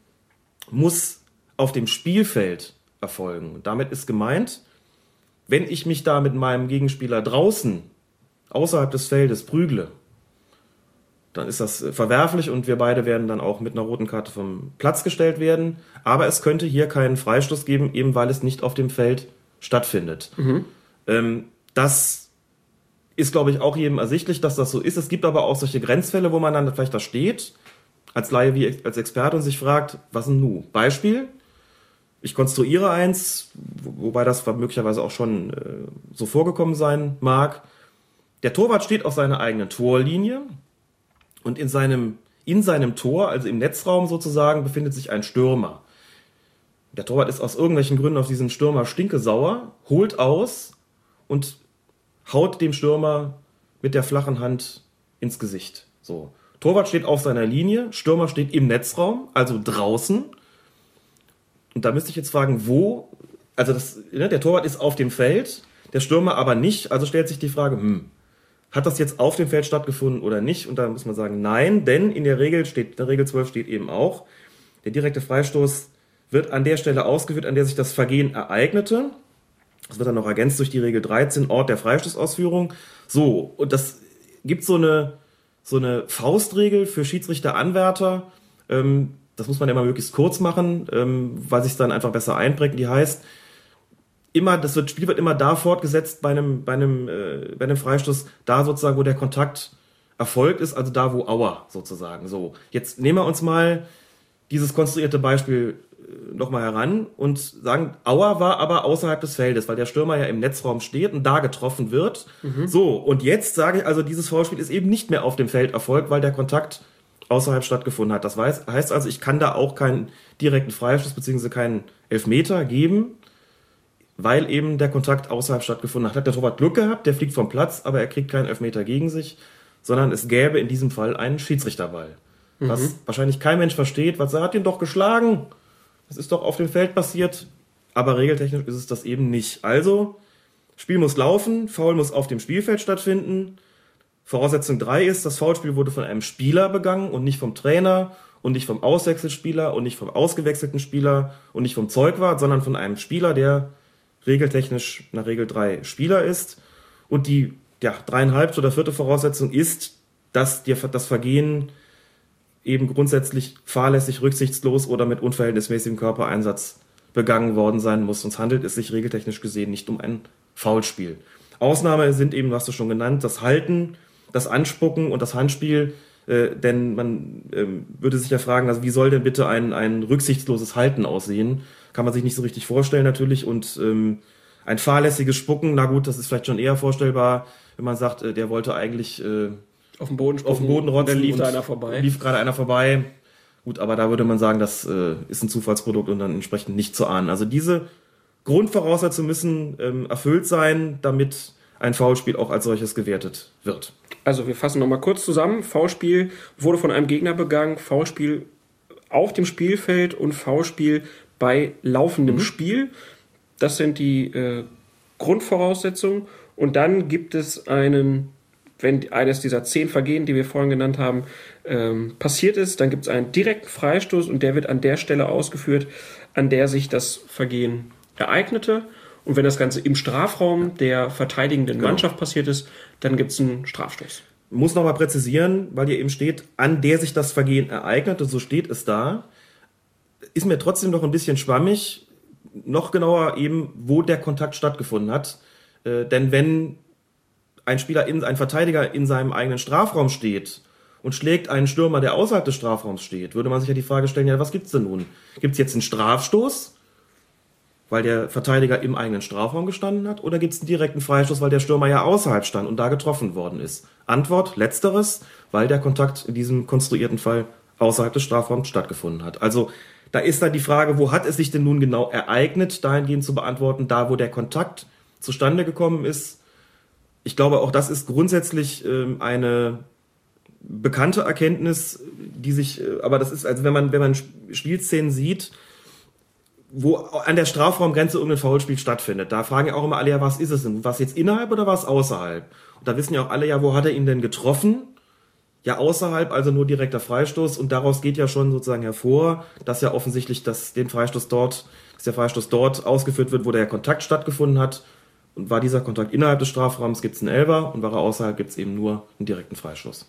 muss auf dem Spielfeld erfolgen. Und damit ist gemeint, wenn ich mich da mit meinem Gegenspieler draußen, außerhalb des Feldes prügle, dann ist das verwerflich und wir beide werden dann auch mit einer roten Karte vom Platz gestellt werden. Aber es könnte hier keinen Freistoß geben, eben weil es nicht auf dem Feld stattfindet. Ähm, das ist, glaube ich, auch jedem ersichtlich, dass das so ist. Es gibt aber auch solche Grenzfälle, wo man dann vielleicht da steht, als Laie wie als Experte und sich fragt, was denn nu? Beispiel, ich konstruiere eins, wobei das möglicherweise auch schon äh, so vorgekommen sein mag. Der Torwart steht auf seiner eigenen Torlinie und in seinem, in seinem Tor, also im Netzraum sozusagen, befindet sich ein Stürmer. Der Torwart ist aus irgendwelchen Gründen auf diesen Stürmer stinkesauer, holt aus und haut dem Stürmer mit der flachen Hand ins Gesicht. So. Torwart steht auf seiner Linie, Stürmer steht im Netzraum, also draußen. Und da müsste ich jetzt fragen, wo, also das, ne, der Torwart ist auf dem Feld, der Stürmer aber nicht. Also stellt sich die Frage, hm, hat das jetzt auf dem Feld stattgefunden oder nicht? Und da muss man sagen, nein, denn in der Regel steht, in der Regel 12 steht eben auch, der direkte Freistoß wird an der Stelle ausgeführt, an der sich das Vergehen ereignete. Das wird dann noch ergänzt durch die Regel 13, Ort der Freistoßausführung. So, und das gibt so eine, so eine Faustregel für Schiedsrichteranwärter. Ähm, das muss man immer möglichst kurz machen, ähm, weil sich dann einfach besser einprägt. Die heißt, immer, das wird, Spiel wird immer da fortgesetzt bei einem, bei einem, äh, bei einem Freistoß, da sozusagen, wo der Kontakt erfolgt ist, also da, wo Auer sozusagen. So, jetzt nehmen wir uns mal dieses konstruierte Beispiel äh, nochmal heran und sagen, Auer war aber außerhalb des Feldes, weil der Stürmer ja im Netzraum steht und da getroffen wird. Mhm. So, und jetzt sage ich also, dieses Vorspiel ist eben nicht mehr auf dem Feld erfolgt, weil der Kontakt außerhalb stattgefunden hat. Das heißt also, ich kann da auch keinen direkten Freistoß bzw. keinen Elfmeter geben, weil eben der Kontakt außerhalb stattgefunden hat. Hat der Torwart Glück gehabt, der fliegt vom Platz, aber er kriegt keinen Elfmeter gegen sich, sondern es gäbe in diesem Fall einen Schiedsrichterball. Mhm. Was wahrscheinlich kein Mensch versteht, was er hat ihn doch geschlagen. Das ist doch auf dem Feld passiert, aber regeltechnisch ist es das eben nicht. Also, Spiel muss laufen, Foul muss auf dem Spielfeld stattfinden. Voraussetzung 3 ist, das Foulspiel wurde von einem Spieler begangen und nicht vom Trainer und nicht vom Auswechselspieler und nicht vom ausgewechselten Spieler und nicht vom Zeugwart, sondern von einem Spieler, der regeltechnisch nach Regel 3 Spieler ist. Und die ja, dreieinhalb oder vierte Voraussetzung ist, dass dir das Vergehen eben grundsätzlich fahrlässig, rücksichtslos oder mit unverhältnismäßigem Körpereinsatz begangen worden sein muss. Sonst handelt es sich regeltechnisch gesehen nicht um ein Foulspiel. Ausnahme sind eben, was du schon genannt, das Halten, das Anspucken und das Handspiel. Äh, denn man äh, würde sich ja fragen, also wie soll denn bitte ein, ein rücksichtsloses Halten aussehen? Kann man sich nicht so richtig vorstellen natürlich. Und ähm, ein fahrlässiges Spucken, na gut, das ist vielleicht schon eher vorstellbar, wenn man sagt, äh, der wollte eigentlich äh, auf dem Boden auf dem Boden rotzen. Dann lief da einer vorbei. Lief gerade einer vorbei. Gut, aber da würde man sagen, das äh, ist ein Zufallsprodukt und dann entsprechend nicht zu ahnen. Also diese Grundvoraussetzungen müssen ähm, erfüllt sein, damit ein Foulspiel auch als solches gewertet wird. Also wir fassen nochmal kurz zusammen. Foulspiel wurde von einem Gegner begangen, Foulspiel auf dem Spielfeld und Foulspiel bei laufendem mhm. Spiel. Das sind die äh, Grundvoraussetzungen. Und dann gibt es einen, wenn eines dieser zehn Vergehen, die wir vorhin genannt haben, ähm, passiert ist, dann gibt es einen direkten Freistoß und der wird an der Stelle ausgeführt, an der sich das Vergehen ereignete. Und wenn das Ganze im Strafraum der verteidigenden genau. Mannschaft passiert ist, dann gibt es einen Strafstoß. Muss nochmal präzisieren, weil hier eben steht, an der sich das Vergehen ereignete, so steht es da ist mir trotzdem noch ein bisschen schwammig. Noch genauer eben, wo der Kontakt stattgefunden hat. Äh, denn wenn ein Spieler, in, ein Verteidiger in seinem eigenen Strafraum steht und schlägt einen Stürmer, der außerhalb des Strafraums steht, würde man sich ja die Frage stellen, ja, was gibt's denn nun? Gibt's jetzt einen Strafstoß, weil der Verteidiger im eigenen Strafraum gestanden hat, oder gibt's einen direkten Freistoß, weil der Stürmer ja außerhalb stand und da getroffen worden ist? Antwort, letzteres, weil der Kontakt in diesem konstruierten Fall außerhalb des Strafraums stattgefunden hat. Also da ist dann die Frage, wo hat es sich denn nun genau ereignet, dahingehend zu beantworten, da wo der Kontakt zustande gekommen ist. Ich glaube, auch das ist grundsätzlich ähm, eine bekannte Erkenntnis, die sich, äh, aber das ist, also wenn man, wenn man Spielszenen sieht, wo an der Strafraumgrenze irgendein Foulspiel stattfindet, da fragen ja auch immer alle, ja, was ist es denn? Was jetzt innerhalb oder was außerhalb? Und da wissen ja auch alle, ja, wo hat er ihn denn getroffen? Ja außerhalb, also nur direkter Freistoß und daraus geht ja schon sozusagen hervor, dass ja offensichtlich dass den Freistoß dort, dass der Freistoß dort ausgeführt wird, wo der Kontakt stattgefunden hat. Und war dieser Kontakt innerhalb des Strafraums, gibt es einen Elber und war er außerhalb, gibt es eben nur einen direkten Freistoß.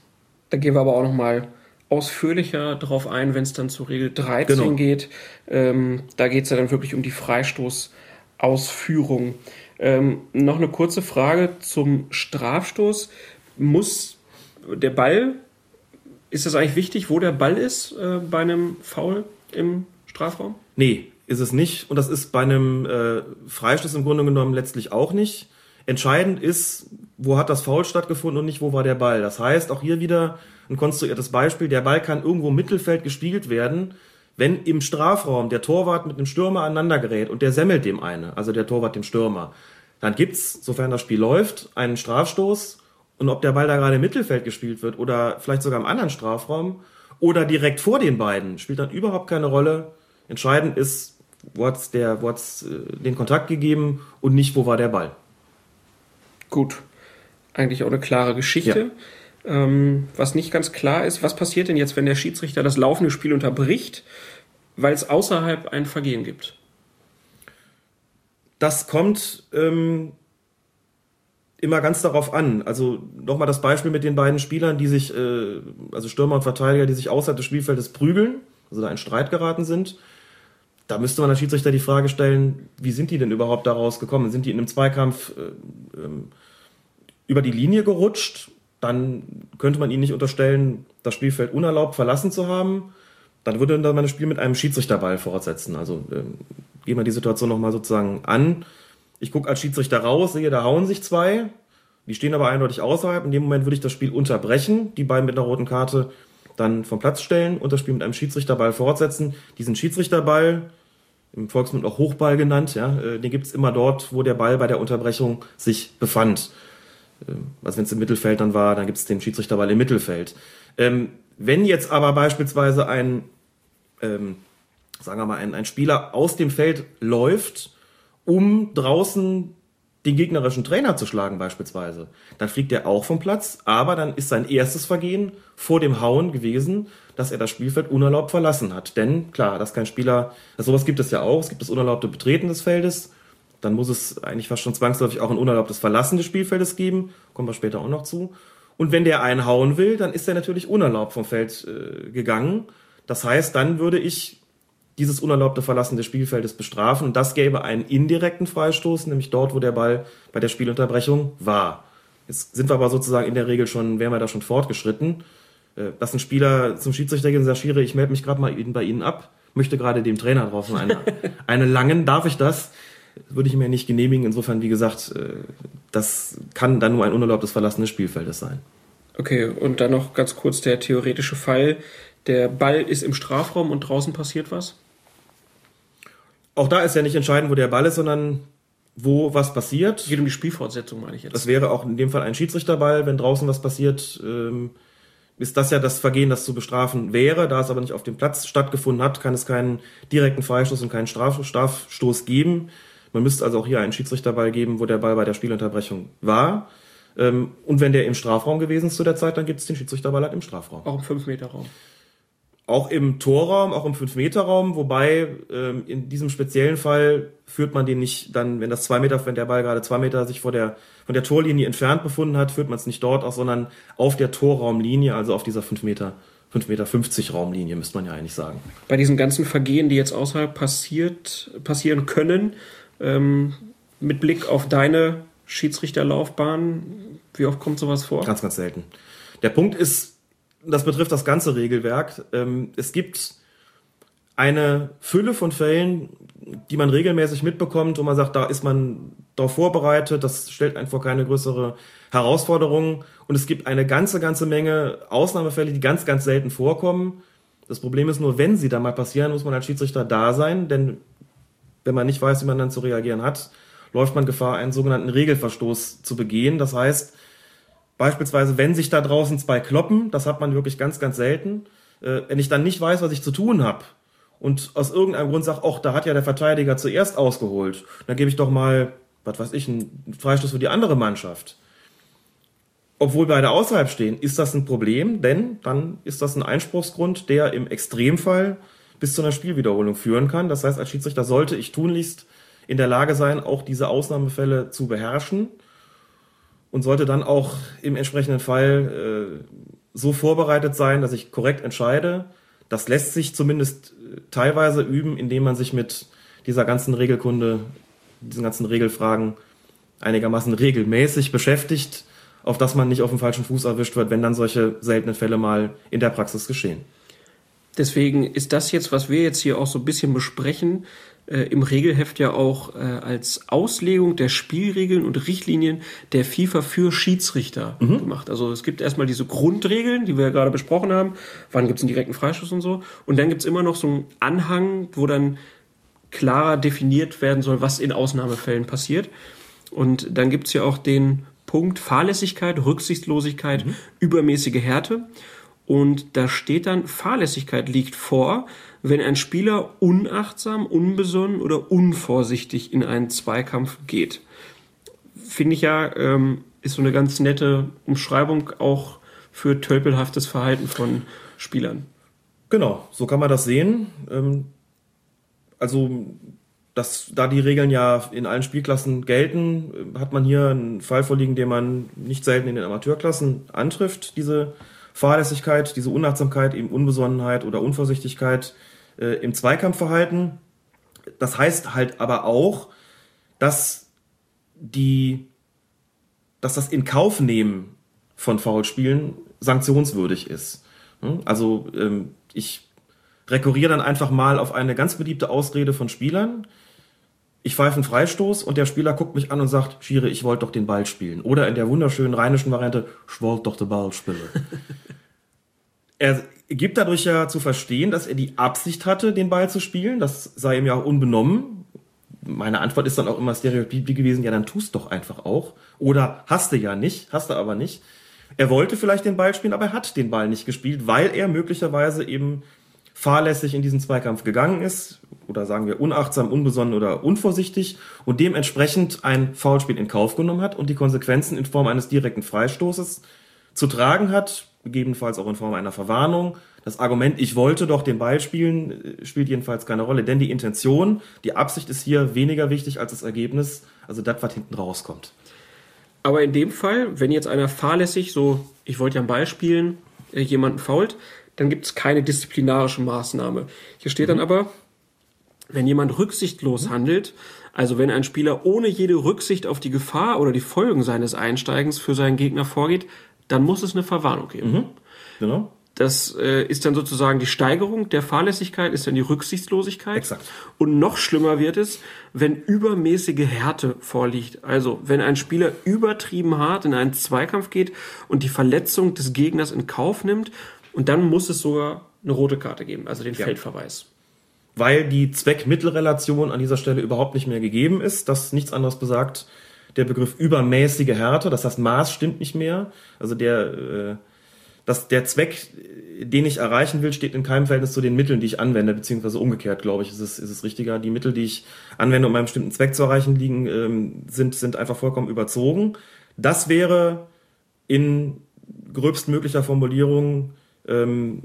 Da gehen wir aber auch nochmal ausführlicher darauf ein, wenn es dann zu Regel 13 genau. geht. Ähm, da geht es ja dann wirklich um die Freistoßausführung. Ähm, noch eine kurze Frage zum Strafstoß. Muss der Ball, ist das eigentlich wichtig, wo der Ball ist äh, bei einem Foul im Strafraum? Nee, ist es nicht. Und das ist bei einem äh, Freistoß im Grunde genommen letztlich auch nicht. Entscheidend ist, wo hat das Foul stattgefunden und nicht, wo war der Ball. Das heißt, auch hier wieder ein konstruiertes Beispiel. Der Ball kann irgendwo im Mittelfeld gespielt werden, wenn im Strafraum der Torwart mit einem Stürmer aneinander gerät und der semmelt dem eine, also der Torwart dem Stürmer. Dann gibt's, sofern das Spiel läuft, einen Strafstoß und ob der Ball da gerade im Mittelfeld gespielt wird oder vielleicht sogar im anderen Strafraum oder direkt vor den beiden, spielt dann überhaupt keine Rolle. Entscheidend ist, wo hat's der, wo hat's äh, den Kontakt gegeben und nicht, wo war der Ball. Gut. Eigentlich auch eine klare Geschichte. Ja. Ähm, was nicht ganz klar ist, was passiert denn jetzt, wenn der Schiedsrichter das laufende Spiel unterbricht, weil es außerhalb ein Vergehen gibt? Das kommt ähm, immer ganz darauf an. Also nochmal das Beispiel mit den beiden Spielern, die sich, äh, also Stürmer und Verteidiger, die sich außerhalb des Spielfeldes prügeln, also da in Streit geraten sind. Da müsste man als Schiedsrichter die Frage stellen, wie sind die denn überhaupt daraus gekommen? Sind die in einem Zweikampf äh, ähm, über die Linie gerutscht? Dann könnte man ihnen nicht unterstellen, das Spielfeld unerlaubt verlassen zu haben. Dann würde man das Spiel mit einem Schiedsrichterball fortsetzen. Also äh, gehen wir die Situation nochmal sozusagen an ich gucke als Schiedsrichter raus, sehe, da hauen sich zwei. Die stehen aber eindeutig außerhalb. In dem Moment würde ich das Spiel unterbrechen, die beiden mit einer roten Karte dann vom Platz stellen und das Spiel mit einem Schiedsrichterball fortsetzen. Diesen Schiedsrichterball, im Volksmund auch Hochball genannt, ja, äh, den gibt's immer dort, wo der Ball bei der Unterbrechung sich befand. Ähm, also wenn es im Mittelfeld dann war, dann gibt's den Schiedsrichterball im Mittelfeld. Ähm, wenn jetzt aber beispielsweise ein, ähm, sagen wir mal, ein, ein Spieler aus dem Feld läuft um draußen den gegnerischen Trainer zu schlagen beispielsweise. Dann fliegt er auch vom Platz, aber dann ist sein erstes Vergehen vor dem Hauen gewesen, dass er das Spielfeld unerlaubt verlassen hat. Denn klar, dass kein Spieler, also sowas gibt es ja auch, es gibt das unerlaubte Betreten des Feldes, dann muss es eigentlich fast schon zwangsläufig auch ein unerlaubtes Verlassen des Spielfeldes geben, kommen wir später auch noch zu. Und wenn der einen hauen will, dann ist er natürlich unerlaubt vom Feld äh, gegangen. Das heißt, dann würde ich dieses unerlaubte Verlassen des Spielfeldes bestrafen. Und das gäbe einen indirekten Freistoß, nämlich dort, wo der Ball bei der Spielunterbrechung war. Jetzt sind wir aber sozusagen in der Regel schon, wären wir da schon fortgeschritten. Äh, dass ein Spieler zum Schiedsrichter geht und sagt, Schiri, ich melde mich gerade mal bei Ihnen ab, möchte gerade dem Trainer draußen eine, eine langen, darf ich das? Würde ich mir nicht genehmigen. Insofern, wie gesagt, äh, das kann dann nur ein unerlaubtes Verlassen des Spielfeldes sein. Okay, und dann noch ganz kurz der theoretische Fall. Der Ball ist im Strafraum und draußen passiert was? Auch da ist ja nicht entscheidend, wo der Ball ist, sondern wo was passiert. Geht um die Spielfortsetzung, meine ich jetzt. Das wäre auch in dem Fall ein Schiedsrichterball, wenn draußen was passiert. Ähm, ist das ja das Vergehen, das zu bestrafen wäre. Da es aber nicht auf dem Platz stattgefunden hat, kann es keinen direkten Freistoß und keinen Straf Strafstoß geben. Man müsste also auch hier einen Schiedsrichterball geben, wo der Ball bei der Spielunterbrechung war. Ähm, und wenn der im Strafraum gewesen ist zu der Zeit, dann gibt es den Schiedsrichterball halt im Strafraum. Auch im 5-Meter-Raum auch im Torraum, auch im 5-Meter-Raum, wobei ähm, in diesem speziellen Fall führt man den nicht dann, wenn das zwei Meter, wenn der Ball gerade zwei Meter sich vor der, von der Torlinie entfernt befunden hat, führt man es nicht dort aus, sondern auf der Torraumlinie, also auf dieser 5 Meter, 5 Meter 50 Raumlinie, müsste man ja eigentlich sagen. Bei diesen ganzen Vergehen, die jetzt außerhalb passiert, passieren können, ähm, mit Blick auf deine Schiedsrichterlaufbahn, wie oft kommt sowas vor? Ganz, ganz selten. Der Punkt ist, das betrifft das ganze Regelwerk. Ähm, es gibt eine Fülle von Fällen, die man regelmäßig mitbekommt, wo man sagt, da ist man darauf vorbereitet, das stellt einen vor keine größere Herausforderung. Und es gibt eine ganze, ganze Menge Ausnahmefälle, die ganz, ganz selten vorkommen. Das Problem ist nur, wenn sie da mal passieren, muss man als Schiedsrichter da sein, denn wenn man nicht weiß, wie man dann zu reagieren hat, läuft man Gefahr, einen sogenannten Regelverstoß zu begehen. Das heißt, Beispielsweise, wenn sich da draußen zwei kloppen, das hat man wirklich ganz, ganz selten. Äh, wenn ich dann nicht weiß, was ich zu tun habe und aus irgendeinem Grund sage, ach, da hat ja der Verteidiger zuerst ausgeholt, dann gebe ich doch mal, was weiß ich, einen Freistoß für die andere Mannschaft. Obwohl beide außerhalb stehen, ist das ein Problem, denn dann ist das ein Einspruchsgrund, der im Extremfall bis zu einer Spielwiederholung führen kann. Das heißt, als Schiedsrichter sollte ich tunlichst in der Lage sein, auch diese Ausnahmefälle zu beherrschen und sollte dann auch im entsprechenden Fall äh, so vorbereitet sein, dass ich korrekt entscheide. Das lässt sich zumindest äh, teilweise üben, indem man sich mit dieser ganzen Regelkunde, diesen ganzen Regelfragen einigermaßen regelmäßig beschäftigt, auf dass man nicht auf dem falschen Fuß erwischt wird, wenn dann solche seltenen Fälle mal in der Praxis geschehen. Deswegen ist das jetzt, was wir jetzt hier auch so ein bisschen besprechen, äh, im Regelheft ja auch äh, als Auslegung der Spielregeln und Richtlinien der FIFA für Schiedsrichter mhm. gemacht. Also es gibt erstmal diese Grundregeln, die wir ja gerade besprochen haben. Wann gibt es einen direkten Freischuss und so. Und dann gibt es immer noch so einen Anhang, wo dann klarer definiert werden soll, was in Ausnahmefällen passiert. Und dann gibt es ja auch den Punkt Fahrlässigkeit, Rücksichtslosigkeit, mhm. übermäßige Härte. Und da steht dann, Fahrlässigkeit liegt vor, wenn ein Spieler unachtsam, unbesonnen oder unvorsichtig in einen Zweikampf geht. finde ich ja, ähm, ist so eine ganz nette Umschreibung auch für tölpelhaftes Verhalten von Spielern. Genau, so kann man das sehen. Ähm, also, dass da die Regeln ja in allen Spielklassen gelten, äh, hat man hier einen Fall vorliegen, den man nicht selten in den Amateurklassen antrifft, diese Fahrlässigkeit, diese Unachtsamkeit, eben Unbesonnenheit oder Unvorsichtigkeit äh, im Zweikampfverhalten. Das heißt halt aber auch, dass die, dass das in Kauf nehmen von Foulspielen sanktionswürdig ist. Hm? Also ähm, ich rekurriere dann einfach mal auf eine ganz beliebte Ausrede von Spielern. Ich pfeife einen Freistoß und der Spieler guckt mich an und sagt, Schiere, ich wollte doch den Ball spielen. Oder in der wunderschönen rheinischen Variante, ich wollte doch den Ball spielen. er gibt dadurch ja zu verstehen, dass er die Absicht hatte, den Ball zu spielen. Das sei ihm ja auch unbenommen. Meine Antwort ist dann auch immer stereotyp gewesen, ja, dann tust doch einfach auch. Oder hast du ja nicht, hast du aber nicht. Er wollte vielleicht den Ball spielen, aber er hat den Ball nicht gespielt, weil er möglicherweise eben fahrlässig in diesen Zweikampf gegangen ist oder sagen wir unachtsam, unbesonnen oder unvorsichtig und dementsprechend ein Foulspiel in Kauf genommen hat und die Konsequenzen in Form eines direkten Freistoßes zu tragen hat, gegebenenfalls auch in Form einer Verwarnung. Das Argument, ich wollte doch den Ball spielen, äh, spielt jedenfalls keine Rolle, denn die Intention, die Absicht ist hier weniger wichtig als das Ergebnis, also das, was hinten rauskommt. Aber in dem Fall, wenn jetzt einer fahrlässig, so, ich wollte ja einen Ball spielen, äh, jemanden fault, dann gibt es keine disziplinarische Maßnahme. Hier steht mhm. dann aber, wenn jemand rücksichtslos handelt, also wenn ein Spieler ohne jede Rücksicht auf die Gefahr oder die Folgen seines Einsteigens für seinen Gegner vorgeht, dann muss es eine Verwarnung geben. Mhm. Genau. Das äh, ist dann sozusagen die Steigerung der Fahrlässigkeit, ist dann die Rücksichtslosigkeit. Exakt. Und noch schlimmer wird es, wenn übermäßige Härte vorliegt. Also wenn ein Spieler übertrieben hart in einen Zweikampf geht und die Verletzung des Gegners in Kauf nimmt, und dann muss es sogar eine rote Karte geben, also den ja. Feldverweis. Weil die Zweck-Mittel-Relation an dieser Stelle überhaupt nicht mehr gegeben ist, das nichts anderes besagt, der Begriff übermäßige Härte, das heißt Maß stimmt nicht mehr. Also der äh, dass der Zweck, den ich erreichen will, steht in keinem Verhältnis zu den Mitteln, die ich anwende, beziehungsweise umgekehrt, glaube ich, ist es, ist es richtiger. Die Mittel, die ich anwende, um einen bestimmten Zweck zu erreichen, liegen, ähm, sind, sind einfach vollkommen überzogen. Das wäre in gröbstmöglicher Formulierung ähm,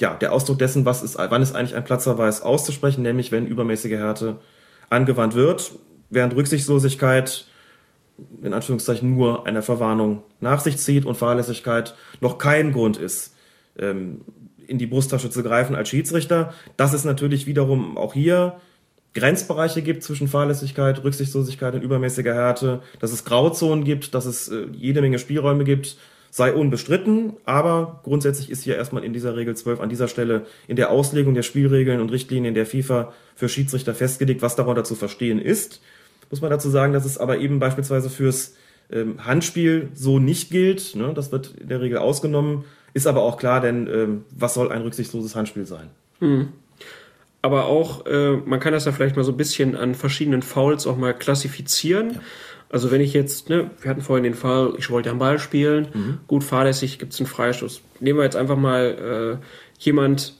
ja, der Ausdruck dessen, was ist, wann ist eigentlich ein Platzverweis auszusprechen, nämlich wenn übermäßige Härte angewandt wird, während Rücksichtslosigkeit in Anführungszeichen nur eine Verwarnung nach sich zieht und Fahrlässigkeit noch kein Grund ist, ähm, in die Brusttasche zu greifen als Schiedsrichter. Dass es natürlich wiederum auch hier Grenzbereiche gibt zwischen Fahrlässigkeit, Rücksichtslosigkeit und übermäßiger Härte, dass es Grauzonen gibt, dass es äh, jede Menge Spielräume gibt, sei unbestritten, aber grundsätzlich ist hier erstmal in dieser Regel 12 an dieser Stelle in der Auslegung der Spielregeln und Richtlinien der FIFA für Schiedsrichter festgelegt, was darunter zu verstehen ist muss man dazu sagen, dass es aber eben beispielsweise fürs ähm, Handspiel so nicht gilt. Ne? Das wird in der Regel ausgenommen. Ist aber auch klar, denn ähm, was soll ein rücksichtsloses Handspiel sein? Mhm. Aber auch, äh, man kann das ja vielleicht mal so ein bisschen an verschiedenen Fouls auch mal klassifizieren. Ja. Also wenn ich jetzt, ne, wir hatten vorhin den Fall, ich wollte am Ball spielen, mhm. gut fahrlässig, gibt es einen Freistoß. Nehmen wir jetzt einfach mal, äh, jemand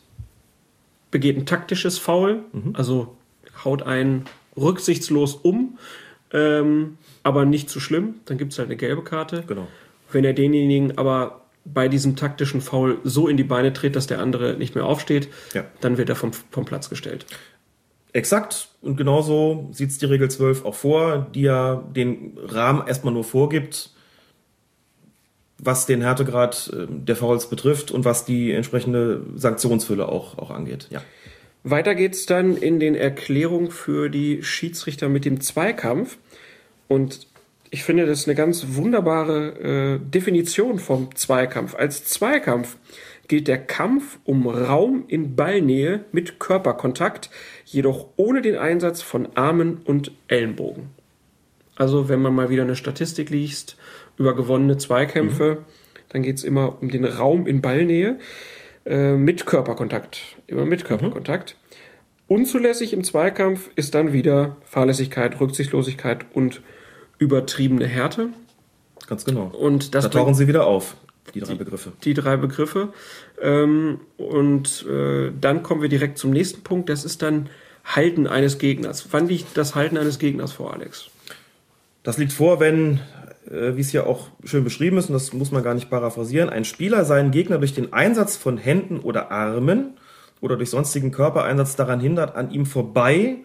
begeht ein taktisches Foul, mhm. also haut einen rücksichtslos um, ähm, aber nicht zu schlimm. Dann gibt es halt eine gelbe Karte. Genau. Wenn er denjenigen aber bei diesem taktischen Foul so in die Beine tritt, dass der andere nicht mehr aufsteht, ja. dann wird er vom, vom Platz gestellt. Exakt. Und genauso sieht es die Regel 12 auch vor, die ja den Rahmen erstmal nur vorgibt, was den Härtegrad äh, der Fouls betrifft und was die entsprechende Sanktionsfülle auch, auch angeht. Ja. Weiter geht's dann in den Erklärungen für die Schiedsrichter mit dem Zweikampf. Und ich finde, das ist eine ganz wunderbare äh, Definition vom Zweikampf. Als Zweikampf gilt der Kampf um Raum in Ballnähe mit Körperkontakt, jedoch ohne den Einsatz von Armen und Ellenbogen. Also wenn man mal wieder eine Statistik liest über gewonnene Zweikämpfe, mhm. dann geht's immer um den Raum in Ballnähe. Äh, mit Körperkontakt. Immer mit Körperkontakt. Mhm. Unzulässig im Zweikampf ist dann wieder Fahrlässigkeit, Rücksichtslosigkeit und übertriebene Härte. Ganz genau. Und das da tauchen sie wieder auf, die drei die, Begriffe. Die drei Begriffe. Ähm, und äh, dann kommen wir direkt zum nächsten Punkt. Das ist dann Halten eines Gegners. Wann liegt das Halten eines Gegners vor, Alex? Das liegt vor, wenn, äh, wie es hier auch schön beschrieben ist, und das muss man gar nicht paraphrasieren, ein Spieler seinen Gegner durch den Einsatz von Händen oder Armen oder durch sonstigen Körpereinsatz daran hindert, an ihm vorbei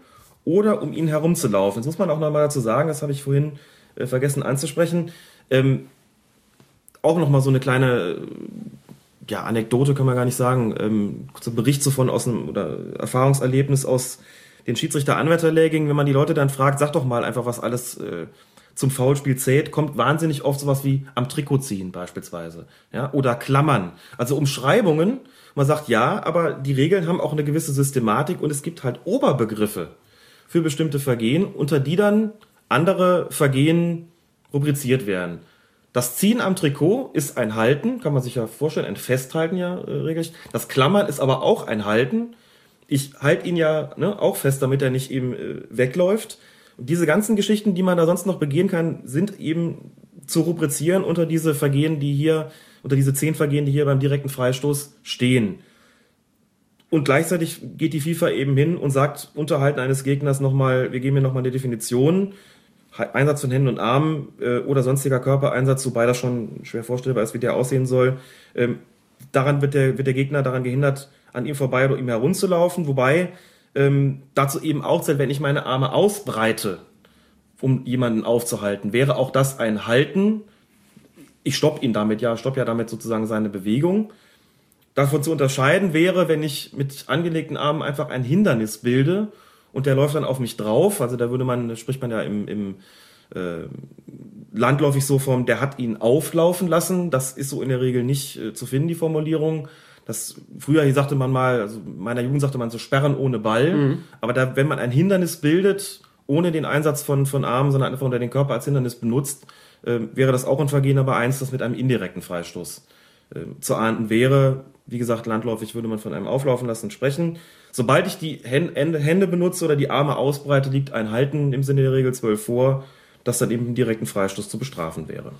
oder um ihn herumzulaufen. Jetzt muss man auch nochmal dazu sagen, das habe ich vorhin äh, vergessen anzusprechen, ähm, auch nochmal so eine kleine ja, Anekdote kann man gar nicht sagen, ähm, kurzer Bericht so von aus einem oder Erfahrungserlebnis aus den Schiedsrichter-Anwärterlehrgängen, wenn man die Leute dann fragt, sag doch mal einfach, was alles äh, zum Foulspiel zählt, kommt wahnsinnig oft sowas wie am Trikot ziehen beispielsweise, ja, oder Klammern. Also Umschreibungen, man sagt ja, aber die Regeln haben auch eine gewisse Systematik und es gibt halt Oberbegriffe für bestimmte Vergehen, unter die dann andere Vergehen rubriziert werden. Das Ziehen am Trikot ist ein Halten, kann man sich ja vorstellen, ein Festhalten ja äh, regelrecht. Das Klammern ist aber auch ein Halten. Ich halte ihn ja ne, auch fest, damit er nicht eben äh, wegläuft. Und diese ganzen Geschichten, die man da sonst noch begehen kann, sind eben zu rubrizieren unter diese Vergehen, die hier, unter diese zehn Vergehen, die hier beim direkten Freistoß stehen. Und gleichzeitig geht die FIFA eben hin und sagt, Unterhalten eines Gegners nochmal, wir geben hier nochmal eine Definition Einsatz von Händen und Armen äh, oder sonstiger Körpereinsatz, wobei das schon schwer vorstellbar ist, wie der aussehen soll. Ähm, daran wird der, wird der Gegner daran gehindert, an ihm vorbei oder ihm herumzulaufen, wobei ähm, dazu eben auch zählt, wenn ich meine Arme ausbreite, um jemanden aufzuhalten, wäre auch das ein Halten. Ich stopp ihn damit, ja, stopp ja damit sozusagen seine Bewegung. Davon zu unterscheiden wäre, wenn ich mit angelegten Armen einfach ein Hindernis bilde und der läuft dann auf mich drauf. Also da würde man, spricht man ja im, im äh, landläufig so vom, der hat ihn auflaufen lassen. Das ist so in der Regel nicht äh, zu finden, die Formulierung. Das, früher hier sagte man mal, also meiner Jugend sagte man so sperren ohne Ball. Mhm. Aber da, wenn man ein Hindernis bildet, ohne den Einsatz von, von Armen, sondern einfach unter den Körper als Hindernis benutzt, äh, wäre das auch ein Vergehen, aber eins, das mit einem indirekten Freistoß äh, zu ahnden wäre. Wie gesagt, landläufig würde man von einem Auflaufen lassen sprechen. Sobald ich die Hände benutze oder die Arme ausbreite, liegt ein Halten im Sinne der Regel 12 vor, das dann eben einen direkten Freistoß zu bestrafen wäre.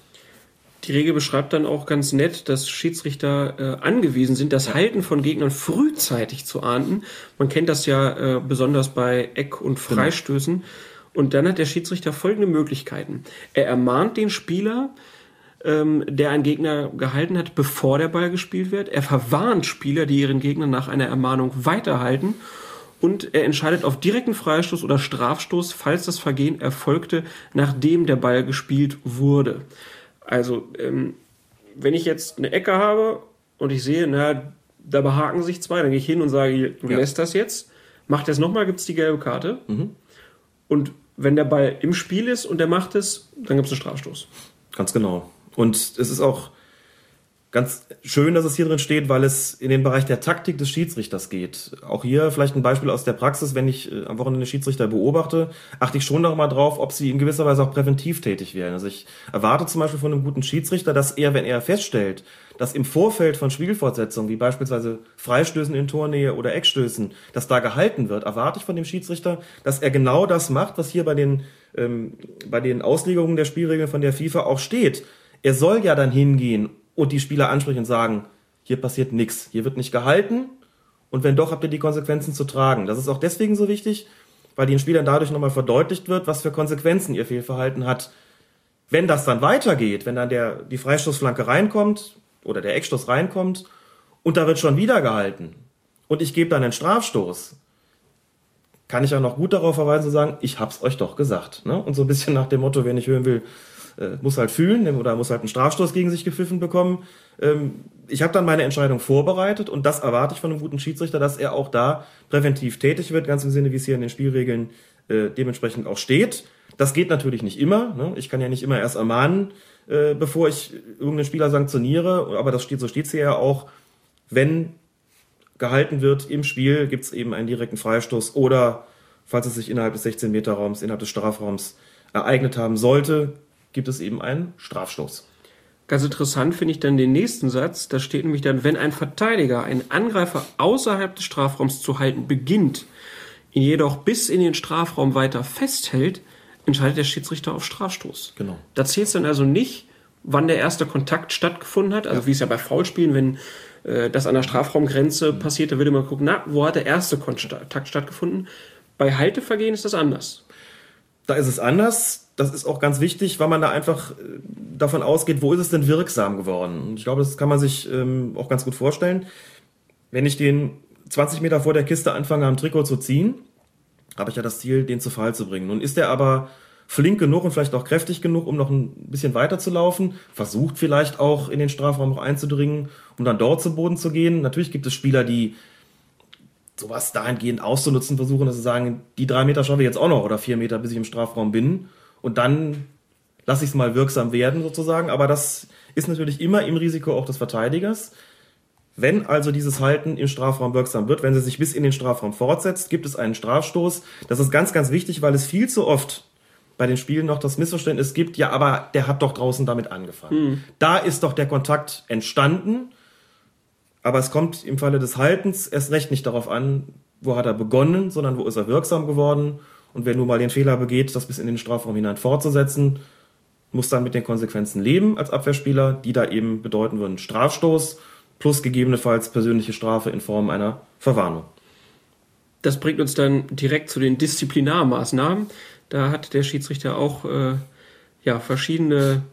Die Regel beschreibt dann auch ganz nett, dass Schiedsrichter äh, angewiesen sind, das Halten von Gegnern frühzeitig zu ahnden. Man kennt das ja äh, besonders bei Eck- und genau. Freistößen. Genau. Und dann hat der Schiedsrichter folgende Möglichkeiten. Er ermahnt den Spieler, ähm, der einen Gegner gehalten hat, bevor der Ball gespielt wird. Er verwarnt Spieler, die ihren Gegner nach einer Ermahnung weiterhalten. Und er entscheidet auf direkten Freistoß oder Strafstoß, falls das Vergehen erfolgte, nachdem der Ball gespielt wurde. Also, ähm, wenn ich jetzt eine Ecke habe und ich sehe, na, da behaken sich zwei, dann gehe ich hin und sage, du ja. lässt das jetzt. Macht er es nochmal, gibt es die gelbe Karte. Mhm. Und wenn der Ball im Spiel ist und er macht es, dann gibt es einen Strafstoß. Ganz genau. Und es ist auch ganz schön, dass es hier drin steht, weil es in den Bereich der Taktik des Schiedsrichters geht. Auch hier vielleicht ein Beispiel aus der Praxis, wenn ich äh, am Wochenende Schiedsrichter beobachte, achte ich schon noch mal drauf, ob sie in gewisser Weise auch präventiv tätig werden. Also ich erwarte zum Beispiel von einem guten Schiedsrichter, dass er, wenn er feststellt, dass im Vorfeld von Spielfortsetzungen, wie beispielsweise Freistößen in Tornähe oder Eckstößen, dass da gehalten wird, erwarte ich von dem Schiedsrichter, dass er genau das macht, was hier bei den, ähm, bei den Auslegungen der Spielregeln von der FIFA auch steht er soll ja dann hingehen und die Spieler ansprechen und sagen, hier passiert nichts, hier wird nicht gehalten und wenn doch, habt ihr die Konsequenzen zu tragen. Das ist auch deswegen so wichtig, weil den Spielern dadurch nochmal verdeutlicht wird, was für Konsequenzen ihr Fehlverhalten hat. Wenn das dann weitergeht, wenn dann der, die Freistoßflanke reinkommt oder der Eckstoß reinkommt und da wird schon wieder gehalten und ich gebe dann einen Strafstoß, kann ich auch noch gut darauf verweisen zu sagen, ich hab's euch doch gesagt. Ne? Und so ein bisschen nach dem Motto, wer nicht hören will, äh, muss halt fühlen oder muss halt einen Strafstoß gegen sich gepfiffen bekommen. Ähm, ich habe dann meine Entscheidung vorbereitet und das erwarte ich von einem guten Schiedsrichter, dass er auch da präventiv tätig wird, ganz im Sinne, wie es hier in den Spielregeln äh, dementsprechend auch steht. Das geht natürlich nicht immer. Ne? Ich kann ja nicht immer erst ermahnen, äh, bevor ich irgendeinen Spieler sanktioniere, aber das steht, so steht es hier ja auch, wenn gehalten wird im Spiel, gibt es eben einen direkten Freistoß oder falls es sich innerhalb des 16 Meter Raums, innerhalb des Strafraums ereignet haben sollte, gibt es eben einen Strafstoß. Ganz interessant finde ich dann den nächsten Satz. Da steht nämlich dann, wenn ein Verteidiger einen Angreifer außerhalb des Strafraums zu halten beginnt, ihn jedoch bis in den Strafraum weiter festhält, entscheidet der Schiedsrichter auf Strafstoß. Genau. Da zählt es dann also nicht, wann der erste Kontakt stattgefunden hat. Also ja. wie es ja bei Foulspielen, wenn äh, das an der Strafraumgrenze mhm. passiert, da würde man gucken, na, wo hat der erste Kontakt stattgefunden? Bei Haltevergehen ist das anders. Da ist es anders das ist auch ganz wichtig, weil man da einfach äh, davon ausgeht, wo ist es denn wirksam geworden? Und ich glaube, das kann man sich ähm, auch ganz gut vorstellen. Wenn ich den 20 Meter vor der Kiste anfange, am Trikot zu ziehen, habe ich ja das Ziel, den zu Fall zu bringen. Nun ist er aber flink genug und vielleicht auch kräftig genug, um noch ein bisschen weiter zu laufen, versucht vielleicht auch in den Strafraum noch einzudringen, um dann dort zu Boden zu gehen. Natürlich gibt es Spieler, die sowas dahingehend auszunutzen versuchen, dass sie sagen, die drei Meter schaffe ich jetzt auch noch oder vier Meter, bis ich im Strafraum bin. Und dann lasse ich es mal wirksam werden sozusagen. Aber das ist natürlich immer im Risiko auch des Verteidigers. Wenn also dieses Halten im Strafraum wirksam wird, wenn sie sich bis in den Strafraum fortsetzt, gibt es einen Strafstoß. Das ist ganz, ganz wichtig, weil es viel zu oft bei den Spielen noch das Missverständnis gibt, ja, aber der hat doch draußen damit angefangen. Mhm. Da ist doch der Kontakt entstanden, aber es kommt im Falle des Haltens erst recht nicht darauf an, wo hat er begonnen, sondern wo ist er wirksam geworden. Und wer nur mal den Fehler begeht, das bis in den Strafraum hinein fortzusetzen, muss dann mit den Konsequenzen leben als Abwehrspieler, die da eben bedeuten würden Strafstoß plus gegebenenfalls persönliche Strafe in Form einer Verwarnung. Das bringt uns dann direkt zu den Disziplinarmaßnahmen. Da hat der Schiedsrichter auch äh, ja, verschiedene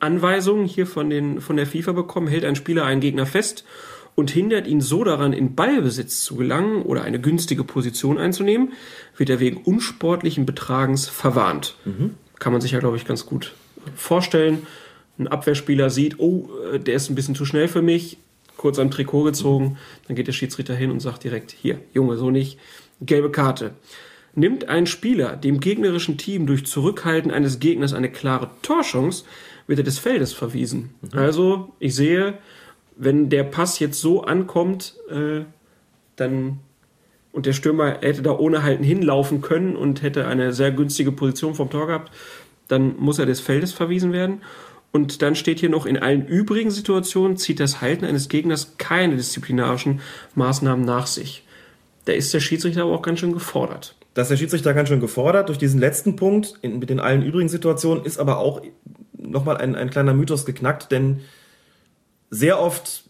Anweisungen hier von, den, von der FIFA bekommen. Hält ein Spieler einen Gegner fest und hindert ihn so daran, in Ballbesitz zu gelangen oder eine günstige Position einzunehmen, wird er wegen unsportlichen Betragens verwarnt. Mhm. Kann man sich ja, glaube ich, ganz gut vorstellen. Ein Abwehrspieler sieht, oh, äh, der ist ein bisschen zu schnell für mich, kurz am Trikot gezogen, dann geht der Schiedsrichter hin und sagt direkt, hier, Junge, so nicht, gelbe Karte. Nimmt ein Spieler dem gegnerischen Team durch Zurückhalten eines Gegners eine klare Torchance, wird er des Feldes verwiesen. Mhm. Also, ich sehe, wenn der Pass jetzt so ankommt, äh, dann und der Stürmer hätte da ohne Halten hinlaufen können und hätte eine sehr günstige Position vom Tor gehabt, dann muss er des Feldes verwiesen werden. Und dann steht hier noch, in allen übrigen Situationen zieht das Halten eines Gegners keine disziplinarischen Maßnahmen nach sich. Da ist der Schiedsrichter aber auch ganz schön gefordert. Da ist der Schiedsrichter ganz schön gefordert. Durch diesen letzten Punkt in, mit den allen übrigen Situationen ist aber auch nochmal ein, ein kleiner Mythos geknackt, denn sehr oft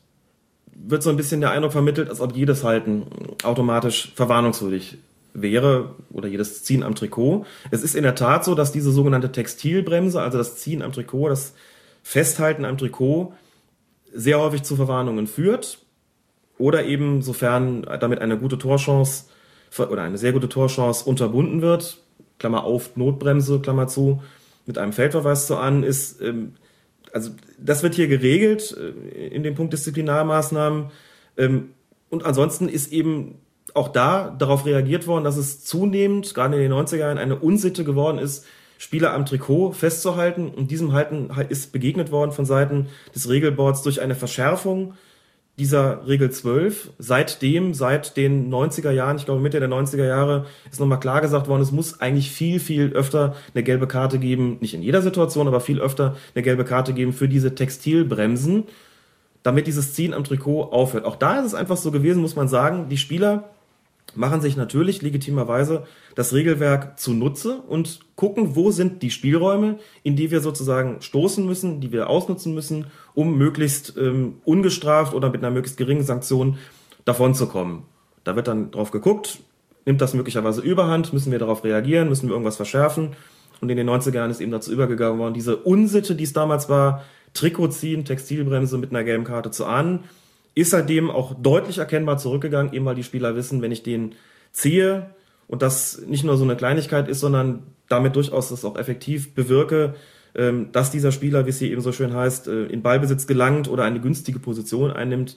wird so ein bisschen der Eindruck vermittelt, als ob jedes Halten automatisch verwarnungswürdig wäre oder jedes Ziehen am Trikot. Es ist in der Tat so, dass diese sogenannte Textilbremse, also das Ziehen am Trikot, das Festhalten am Trikot, sehr häufig zu Verwarnungen führt oder eben, sofern damit eine gute Torchance oder eine sehr gute Torchance unterbunden wird, Klammer auf, Notbremse, Klammer zu, mit einem Feldverweis zu an, ist, ähm, also das wird hier geregelt äh, in dem Punkt Disziplinarmaßnahmen. Ähm, und ansonsten ist eben auch da darauf reagiert worden, dass es zunehmend, gerade in den 90er Jahren, eine Unsitte geworden ist, Spieler am Trikot festzuhalten. Und diesem Halten ist begegnet worden von Seiten des Regelboards durch eine Verschärfung dieser Regel 12. Seitdem, seit den 90er Jahren, ich glaube Mitte der 90er Jahre, ist nochmal klar gesagt worden, es muss eigentlich viel, viel öfter eine gelbe Karte geben, nicht in jeder Situation, aber viel öfter eine gelbe Karte geben für diese Textilbremsen, damit dieses Ziehen am Trikot aufhört. Auch da ist es einfach so gewesen, muss man sagen, die Spieler machen sich natürlich legitimerweise das Regelwerk zunutze und gucken, wo sind die Spielräume, in die wir sozusagen stoßen müssen, die wir ausnutzen müssen, um möglichst ähm, ungestraft oder mit einer möglichst geringen Sanktion davonzukommen. Da wird dann drauf geguckt, nimmt das möglicherweise überhand, müssen wir darauf reagieren, müssen wir irgendwas verschärfen. Und in den 90er Jahren ist eben dazu übergegangen worden, diese Unsitte, die es damals war, Trikot ziehen, Textilbremse mit einer gelben Karte zu ahnen, ist seitdem auch deutlich erkennbar zurückgegangen, eben weil die Spieler wissen, wenn ich den ziehe und das nicht nur so eine Kleinigkeit ist, sondern damit durchaus das auch effektiv bewirke, ähm, dass dieser Spieler, wie es hier eben so schön heißt, äh, in Ballbesitz gelangt oder eine günstige Position einnimmt,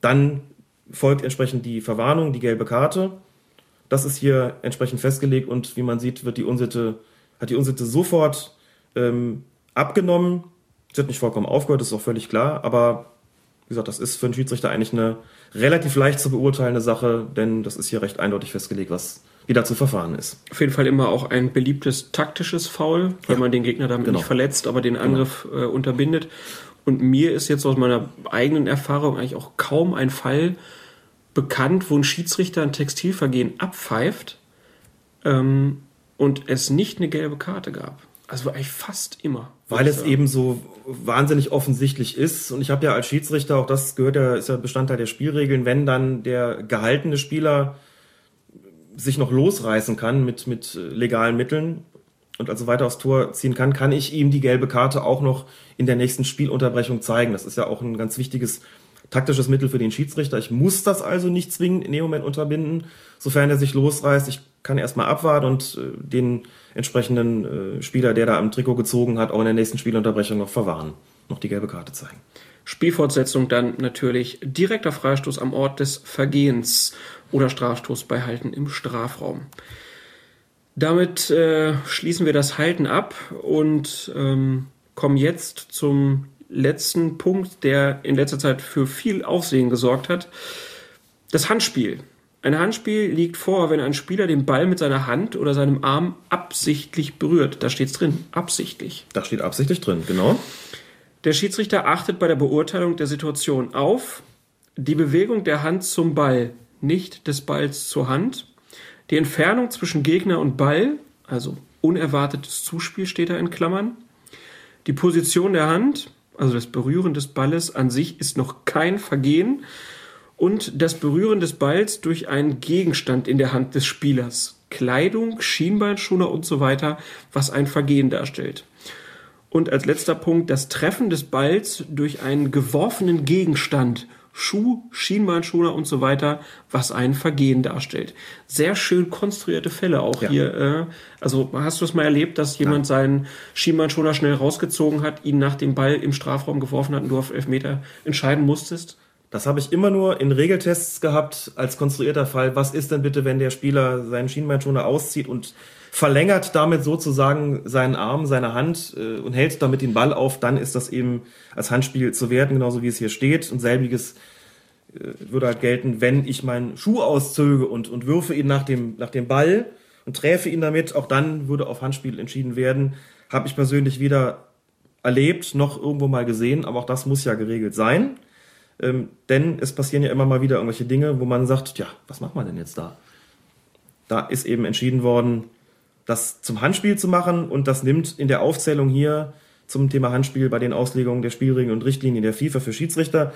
dann folgt entsprechend die Verwarnung, die gelbe Karte. Das ist hier entsprechend festgelegt und wie man sieht, wird die Unsitte, hat die Unsitte sofort ähm, abgenommen. Es wird nicht vollkommen aufgehört, das ist auch völlig klar, aber gesagt, das ist für einen Schiedsrichter eigentlich eine relativ leicht zu beurteilende Sache, denn das ist hier recht eindeutig festgelegt, was wie da zu verfahren ist. Auf jeden Fall immer auch ein beliebtes taktisches Foul, weil ja. man den Gegner damit genau. nicht verletzt, aber den genau. Angriff genau. äh, unterbindet. Und mir ist jetzt aus meiner eigenen Erfahrung eigentlich auch kaum ein Fall bekannt, wo ein Schiedsrichter ein Textilvergehen abpfeift ähm, und es nicht eine gelbe Karte gab. Also eigentlich fast immer. Weil es eben so wahnsinnig offensichtlich ist. Und ich habe ja als Schiedsrichter, auch das gehört ja, ist ja Bestandteil der Spielregeln, wenn dann der gehaltene Spieler sich noch losreißen kann mit, mit legalen Mitteln und also weiter aufs Tor ziehen kann, kann ich ihm die gelbe Karte auch noch in der nächsten Spielunterbrechung zeigen. Das ist ja auch ein ganz wichtiges taktisches Mittel für den Schiedsrichter. Ich muss das also nicht zwingend in dem Moment unterbinden, sofern er sich losreißt. Ich kann erstmal abwarten und äh, den entsprechenden äh, Spieler, der da am Trikot gezogen hat, auch in der nächsten Spielunterbrechung noch verwahren, noch die gelbe Karte zeigen. Spielfortsetzung dann natürlich direkter Freistoß am Ort des Vergehens oder Strafstoß bei Halten im Strafraum. Damit äh, schließen wir das Halten ab und ähm, kommen jetzt zum letzten Punkt, der in letzter Zeit für viel Aufsehen gesorgt hat. Das Handspiel. Ein Handspiel liegt vor, wenn ein Spieler den Ball mit seiner Hand oder seinem Arm absichtlich berührt. Da steht's drin. Absichtlich. Da steht absichtlich drin, genau. Der Schiedsrichter achtet bei der Beurteilung der Situation auf die Bewegung der Hand zum Ball, nicht des Balls zur Hand, die Entfernung zwischen Gegner und Ball, also unerwartetes Zuspiel steht da in Klammern, die Position der Hand, also das Berühren des Balles an sich ist noch kein Vergehen und das Berühren des Balls durch einen Gegenstand in der Hand des Spielers, Kleidung, Schienbeinschoner und so weiter, was ein Vergehen darstellt. Und als letzter Punkt das Treffen des Balls durch einen geworfenen Gegenstand, Schuh, Schienbeinschoner und so weiter, was ein Vergehen darstellt. Sehr schön konstruierte Fälle auch ja. hier. Äh, also hast du es mal erlebt, dass jemand ja. seinen Schienbeinschoner schnell rausgezogen hat, ihn nach dem Ball im Strafraum geworfen hat und du auf Elfmeter entscheiden musstest? Das habe ich immer nur in Regeltests gehabt als konstruierter Fall. Was ist denn bitte, wenn der Spieler seinen Schienbeinschoner auszieht und verlängert damit sozusagen seinen Arm, seine Hand äh, und hält damit den Ball auf, dann ist das eben als Handspiel zu werten, genauso wie es hier steht. Und selbiges äh, würde halt gelten, wenn ich meinen Schuh auszöge und, und würfe ihn nach dem, nach dem Ball und träfe ihn damit, auch dann würde auf Handspiel entschieden werden. Habe ich persönlich weder erlebt noch irgendwo mal gesehen, aber auch das muss ja geregelt sein. Ähm, denn es passieren ja immer mal wieder irgendwelche Dinge, wo man sagt, ja, was macht man denn jetzt da? Da ist eben entschieden worden, das zum Handspiel zu machen und das nimmt in der Aufzählung hier zum Thema Handspiel bei den Auslegungen der Spielregeln und Richtlinien der FIFA für Schiedsrichter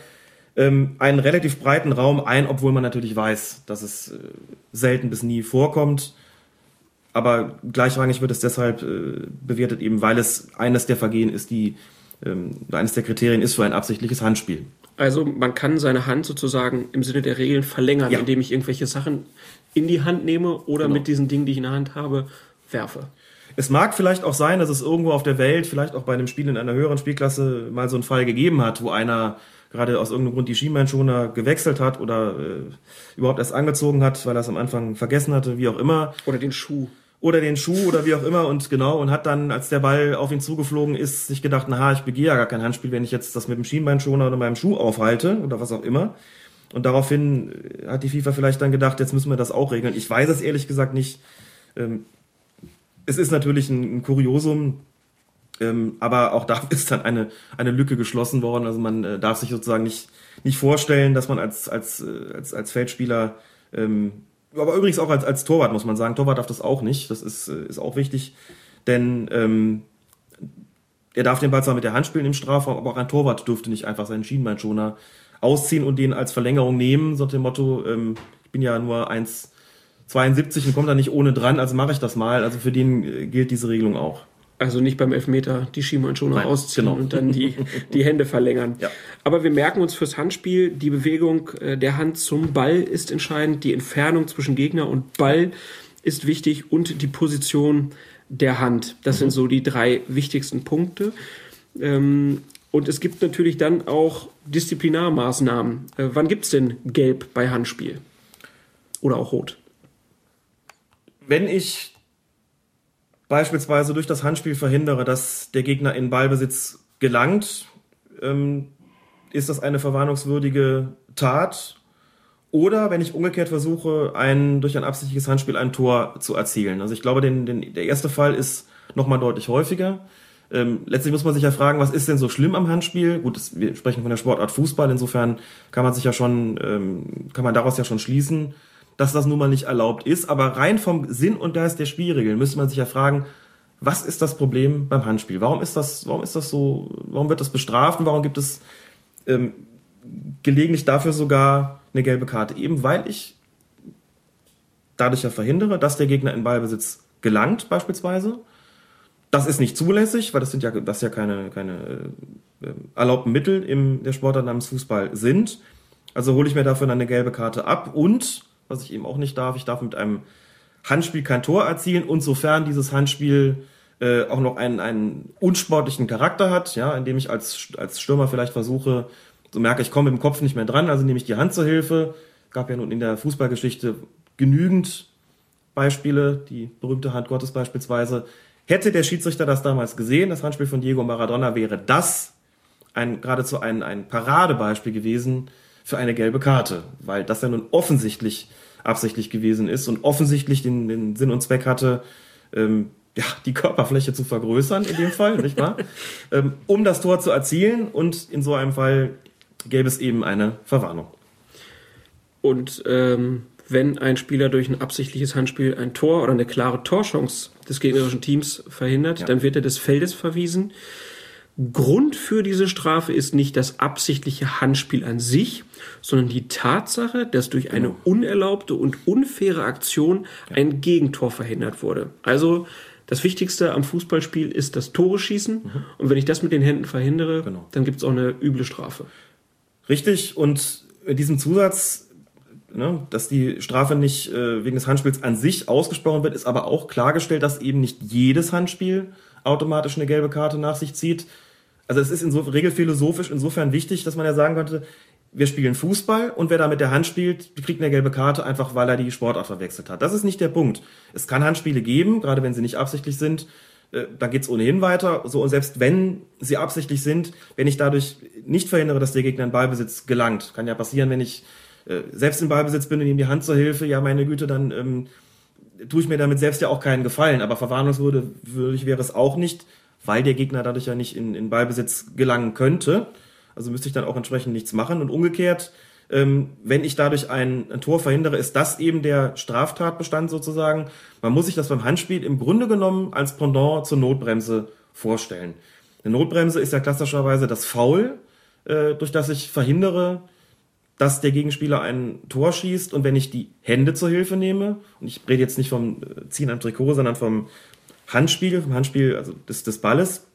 ähm, einen relativ breiten Raum ein, obwohl man natürlich weiß, dass es äh, selten bis nie vorkommt. Aber gleichrangig wird es deshalb äh, bewertet, eben weil es eines der Vergehen ist, die ähm, eines der Kriterien ist für ein absichtliches Handspiel. Also man kann seine Hand sozusagen im Sinne der Regeln verlängern, ja. indem ich irgendwelche Sachen in die Hand nehme oder genau. mit diesen Dingen, die ich in der Hand habe, werfe. Es mag vielleicht auch sein, dass es irgendwo auf der Welt, vielleicht auch bei einem Spiel in einer höheren Spielklasse, mal so einen Fall gegeben hat, wo einer gerade aus irgendeinem Grund die Schienbeinschoner gewechselt hat oder äh, überhaupt erst angezogen hat, weil er es am Anfang vergessen hatte, wie auch immer. Oder den Schuh. Oder den Schuh oder wie auch immer und genau und hat dann, als der Ball auf ihn zugeflogen ist, sich gedacht, na, ich begehe ja gar kein Handspiel, wenn ich jetzt das mit dem Schienbeinschoner oder meinem Schuh aufhalte oder was auch immer. Und daraufhin hat die FIFA vielleicht dann gedacht, jetzt müssen wir das auch regeln. Ich weiß es ehrlich gesagt nicht. Ähm, es ist natürlich ein, ein Kuriosum, ähm, aber auch da ist dann eine, eine Lücke geschlossen worden. Also man äh, darf sich sozusagen nicht, nicht vorstellen, dass man als, als, äh, als, als Feldspieler, ähm, aber übrigens auch als, als Torwart muss man sagen, Torwart darf das auch nicht. Das ist, äh, ist auch wichtig, denn ähm, er darf den Ball zwar mit der Hand spielen im Strafraum, aber auch ein Torwart dürfte nicht einfach seinen Schienbeinschoner ausziehen und den als Verlängerung nehmen, so dem Motto, ähm, ich bin ja nur eins 72 und kommt da nicht ohne dran, also mache ich das mal. Also für den äh, gilt diese Regelung auch. Also nicht beim Elfmeter die Schienbeinschoner Nein, ausziehen genau. und dann die, die Hände verlängern. Ja. Aber wir merken uns fürs Handspiel, die Bewegung äh, der Hand zum Ball ist entscheidend, die Entfernung zwischen Gegner und Ball ist wichtig und die Position der Hand. Das mhm. sind so die drei wichtigsten Punkte. Ähm, und es gibt natürlich dann auch Disziplinarmaßnahmen. Äh, wann gibt es denn Gelb bei Handspiel? Oder auch Rot? wenn ich beispielsweise durch das Handspiel verhindere, dass der Gegner in Ballbesitz gelangt, ähm, ist das eine verwarnungswürdige Tat. Oder wenn ich umgekehrt versuche, ein, durch ein absichtliches Handspiel ein Tor zu erzielen. Also ich glaube, den, den, der erste Fall ist nochmal deutlich häufiger. Ähm, letztlich muss man sich ja fragen, was ist denn so schlimm am Handspiel? Gut, das, wir sprechen von der Sportart Fußball, insofern kann man sich ja schon, ähm, kann man daraus ja schon schließen, dass das nun mal nicht erlaubt ist. Aber rein vom Sinn und Geist der Spielregeln müsste man sich ja fragen, was ist das Problem beim Handspiel? Warum ist das, warum ist das so, warum wird das bestraft und warum gibt es ähm, gelegentlich dafür sogar eine gelbe Karte? Eben weil ich dadurch ja verhindere, dass der Gegner in Ballbesitz gelangt, beispielsweise. Das ist nicht zulässig, weil das sind ja, das ja keine, keine äh, erlaubten Mittel im der Sportart namens Fußball sind. Also hole ich mir dafür eine gelbe Karte ab und, was ich eben auch nicht darf, ich darf mit einem Handspiel kein Tor erzielen und sofern dieses Handspiel äh, auch noch einen, einen unsportlichen Charakter hat, ja, indem ich als, als Stürmer vielleicht versuche, so merke ich, komme im Kopf nicht mehr dran, also nehme ich die Hand zur Hilfe. Gab ja nun in der Fußballgeschichte genügend Beispiele, die berühmte Hand Gottes beispielsweise. Hätte der Schiedsrichter das damals gesehen, das Handspiel von Diego Maradona, wäre das ein, geradezu ein, ein Paradebeispiel gewesen für eine gelbe Karte, weil das ja nun offensichtlich absichtlich gewesen ist und offensichtlich den, den Sinn und Zweck hatte, ähm, ja, die Körperfläche zu vergrößern, in dem Fall, nicht wahr? Ähm, um das Tor zu erzielen und in so einem Fall gäbe es eben eine Verwarnung. Und ähm, wenn ein Spieler durch ein absichtliches Handspiel ein Tor oder eine klare Torchance des gegnerischen Teams verhindert, ja. dann wird er des Feldes verwiesen. Grund für diese Strafe ist nicht das absichtliche Handspiel an sich, sondern die Tatsache, dass durch eine genau. unerlaubte und unfaire Aktion ein Gegentor verhindert wurde. Also das Wichtigste am Fußballspiel ist das Tore schießen. Mhm. Und wenn ich das mit den Händen verhindere, genau. dann gibt es auch eine üble Strafe. Richtig. Und mit diesem Zusatz, ne, dass die Strafe nicht äh, wegen des Handspiels an sich ausgesprochen wird, ist aber auch klargestellt, dass eben nicht jedes Handspiel automatisch eine gelbe Karte nach sich zieht. Also es ist in so, regelphilosophisch insofern wichtig, dass man ja sagen könnte, wir spielen Fußball und wer da mit der Hand spielt, kriegt eine gelbe Karte, einfach weil er die Sportart verwechselt hat. Das ist nicht der Punkt. Es kann Handspiele geben, gerade wenn sie nicht absichtlich sind. Äh, da geht's ohnehin weiter. So, und selbst wenn sie absichtlich sind, wenn ich dadurch nicht verhindere, dass der Gegner in Ballbesitz gelangt, kann ja passieren, wenn ich äh, selbst in Ballbesitz bin und ihm die Hand zur Hilfe, ja, meine Güte, dann ähm, tue ich mir damit selbst ja auch keinen Gefallen. Aber verwarnungswürdig wäre es auch nicht, weil der Gegner dadurch ja nicht in, in Ballbesitz gelangen könnte. Also müsste ich dann auch entsprechend nichts machen. Und umgekehrt, ähm, wenn ich dadurch ein, ein, Tor verhindere, ist das eben der Straftatbestand sozusagen. Man muss sich das beim Handspiel im Grunde genommen als Pendant zur Notbremse vorstellen. Eine Notbremse ist ja klassischerweise das Foul, äh, durch das ich verhindere, dass der Gegenspieler ein Tor schießt und wenn ich die Hände zur Hilfe nehme, und ich rede jetzt nicht vom äh, Ziehen am Trikot, sondern vom Handspiel, vom Handspiel also des, des Balles,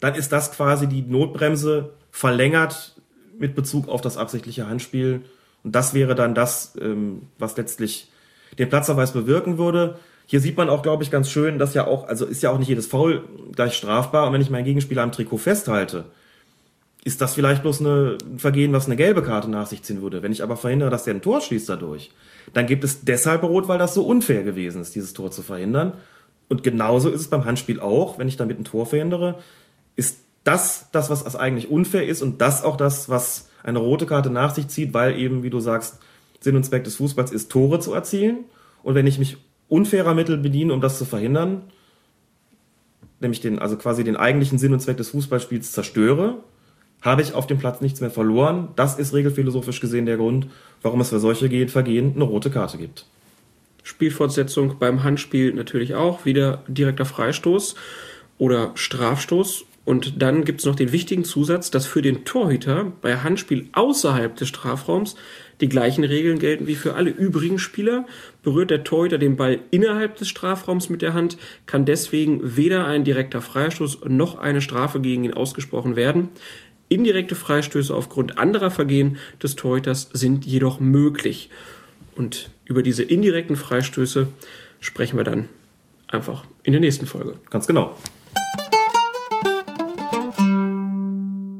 dann ist das quasi die Notbremse verlängert mit Bezug auf das absichtliche Handspiel. Und das wäre dann das, ähm, was letztlich den Platzverweis bewirken würde. Hier sieht man auch, glaube ich, ganz schön, dass ja auch, also ist ja auch nicht jedes Foul gleich strafbar. Und wenn ich meinen Gegenspieler am Trikot festhalte, ist das vielleicht bloß eine, ein Vergehen, was eine gelbe Karte nach sich ziehen würde. Wenn ich aber verhindere, dass der ein Tor schießt dadurch, dann gibt es deshalb Rot, weil das so unfair gewesen ist, dieses Tor zu verhindern. Und genauso ist es beim Handspiel auch, wenn ich damit ein Tor verhindere, ist das das, was eigentlich unfair ist und das auch das, was eine rote Karte nach sich zieht, weil eben, wie du sagst, Sinn und Zweck des Fußballs ist, Tore zu erzielen. Und wenn ich mich unfairer Mittel bediene, um das zu verhindern, nämlich den, also quasi den eigentlichen Sinn und Zweck des Fußballspiels zerstöre, habe ich auf dem Platz nichts mehr verloren. Das ist regelphilosophisch gesehen der Grund, warum es für solche Vergehen eine rote Karte gibt. Spielfortsetzung beim Handspiel natürlich auch, wieder direkter Freistoß oder Strafstoß und dann gibt es noch den wichtigen Zusatz, dass für den Torhüter bei Handspiel außerhalb des Strafraums die gleichen Regeln gelten wie für alle übrigen Spieler. Berührt der Torhüter den Ball innerhalb des Strafraums mit der Hand, kann deswegen weder ein direkter Freistoß noch eine Strafe gegen ihn ausgesprochen werden. Indirekte Freistöße aufgrund anderer Vergehen des Torhüters sind jedoch möglich. Und über diese indirekten Freistöße sprechen wir dann einfach in der nächsten Folge. Ganz genau.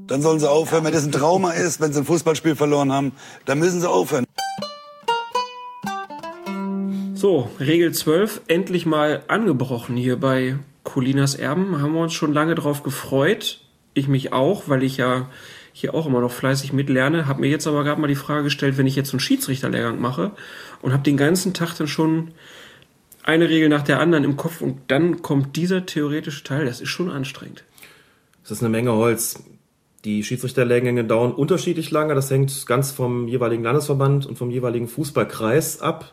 Dann sollen sie aufhören. Wenn das ein Trauma ist, wenn sie ein Fußballspiel verloren haben, dann müssen sie aufhören. So, Regel 12, endlich mal angebrochen hier bei Colinas Erben. Haben wir uns schon lange drauf gefreut. Ich mich auch, weil ich ja hier auch immer noch fleißig mitlerne. Habe mir jetzt aber gerade mal die Frage gestellt, wenn ich jetzt so einen Schiedsrichterlehrgang mache und habe den ganzen Tag dann schon eine Regel nach der anderen im Kopf und dann kommt dieser theoretische Teil. Das ist schon anstrengend. Das ist eine Menge Holz. Die Schiedsrichterlehrgänge dauern unterschiedlich lange. Das hängt ganz vom jeweiligen Landesverband und vom jeweiligen Fußballkreis ab.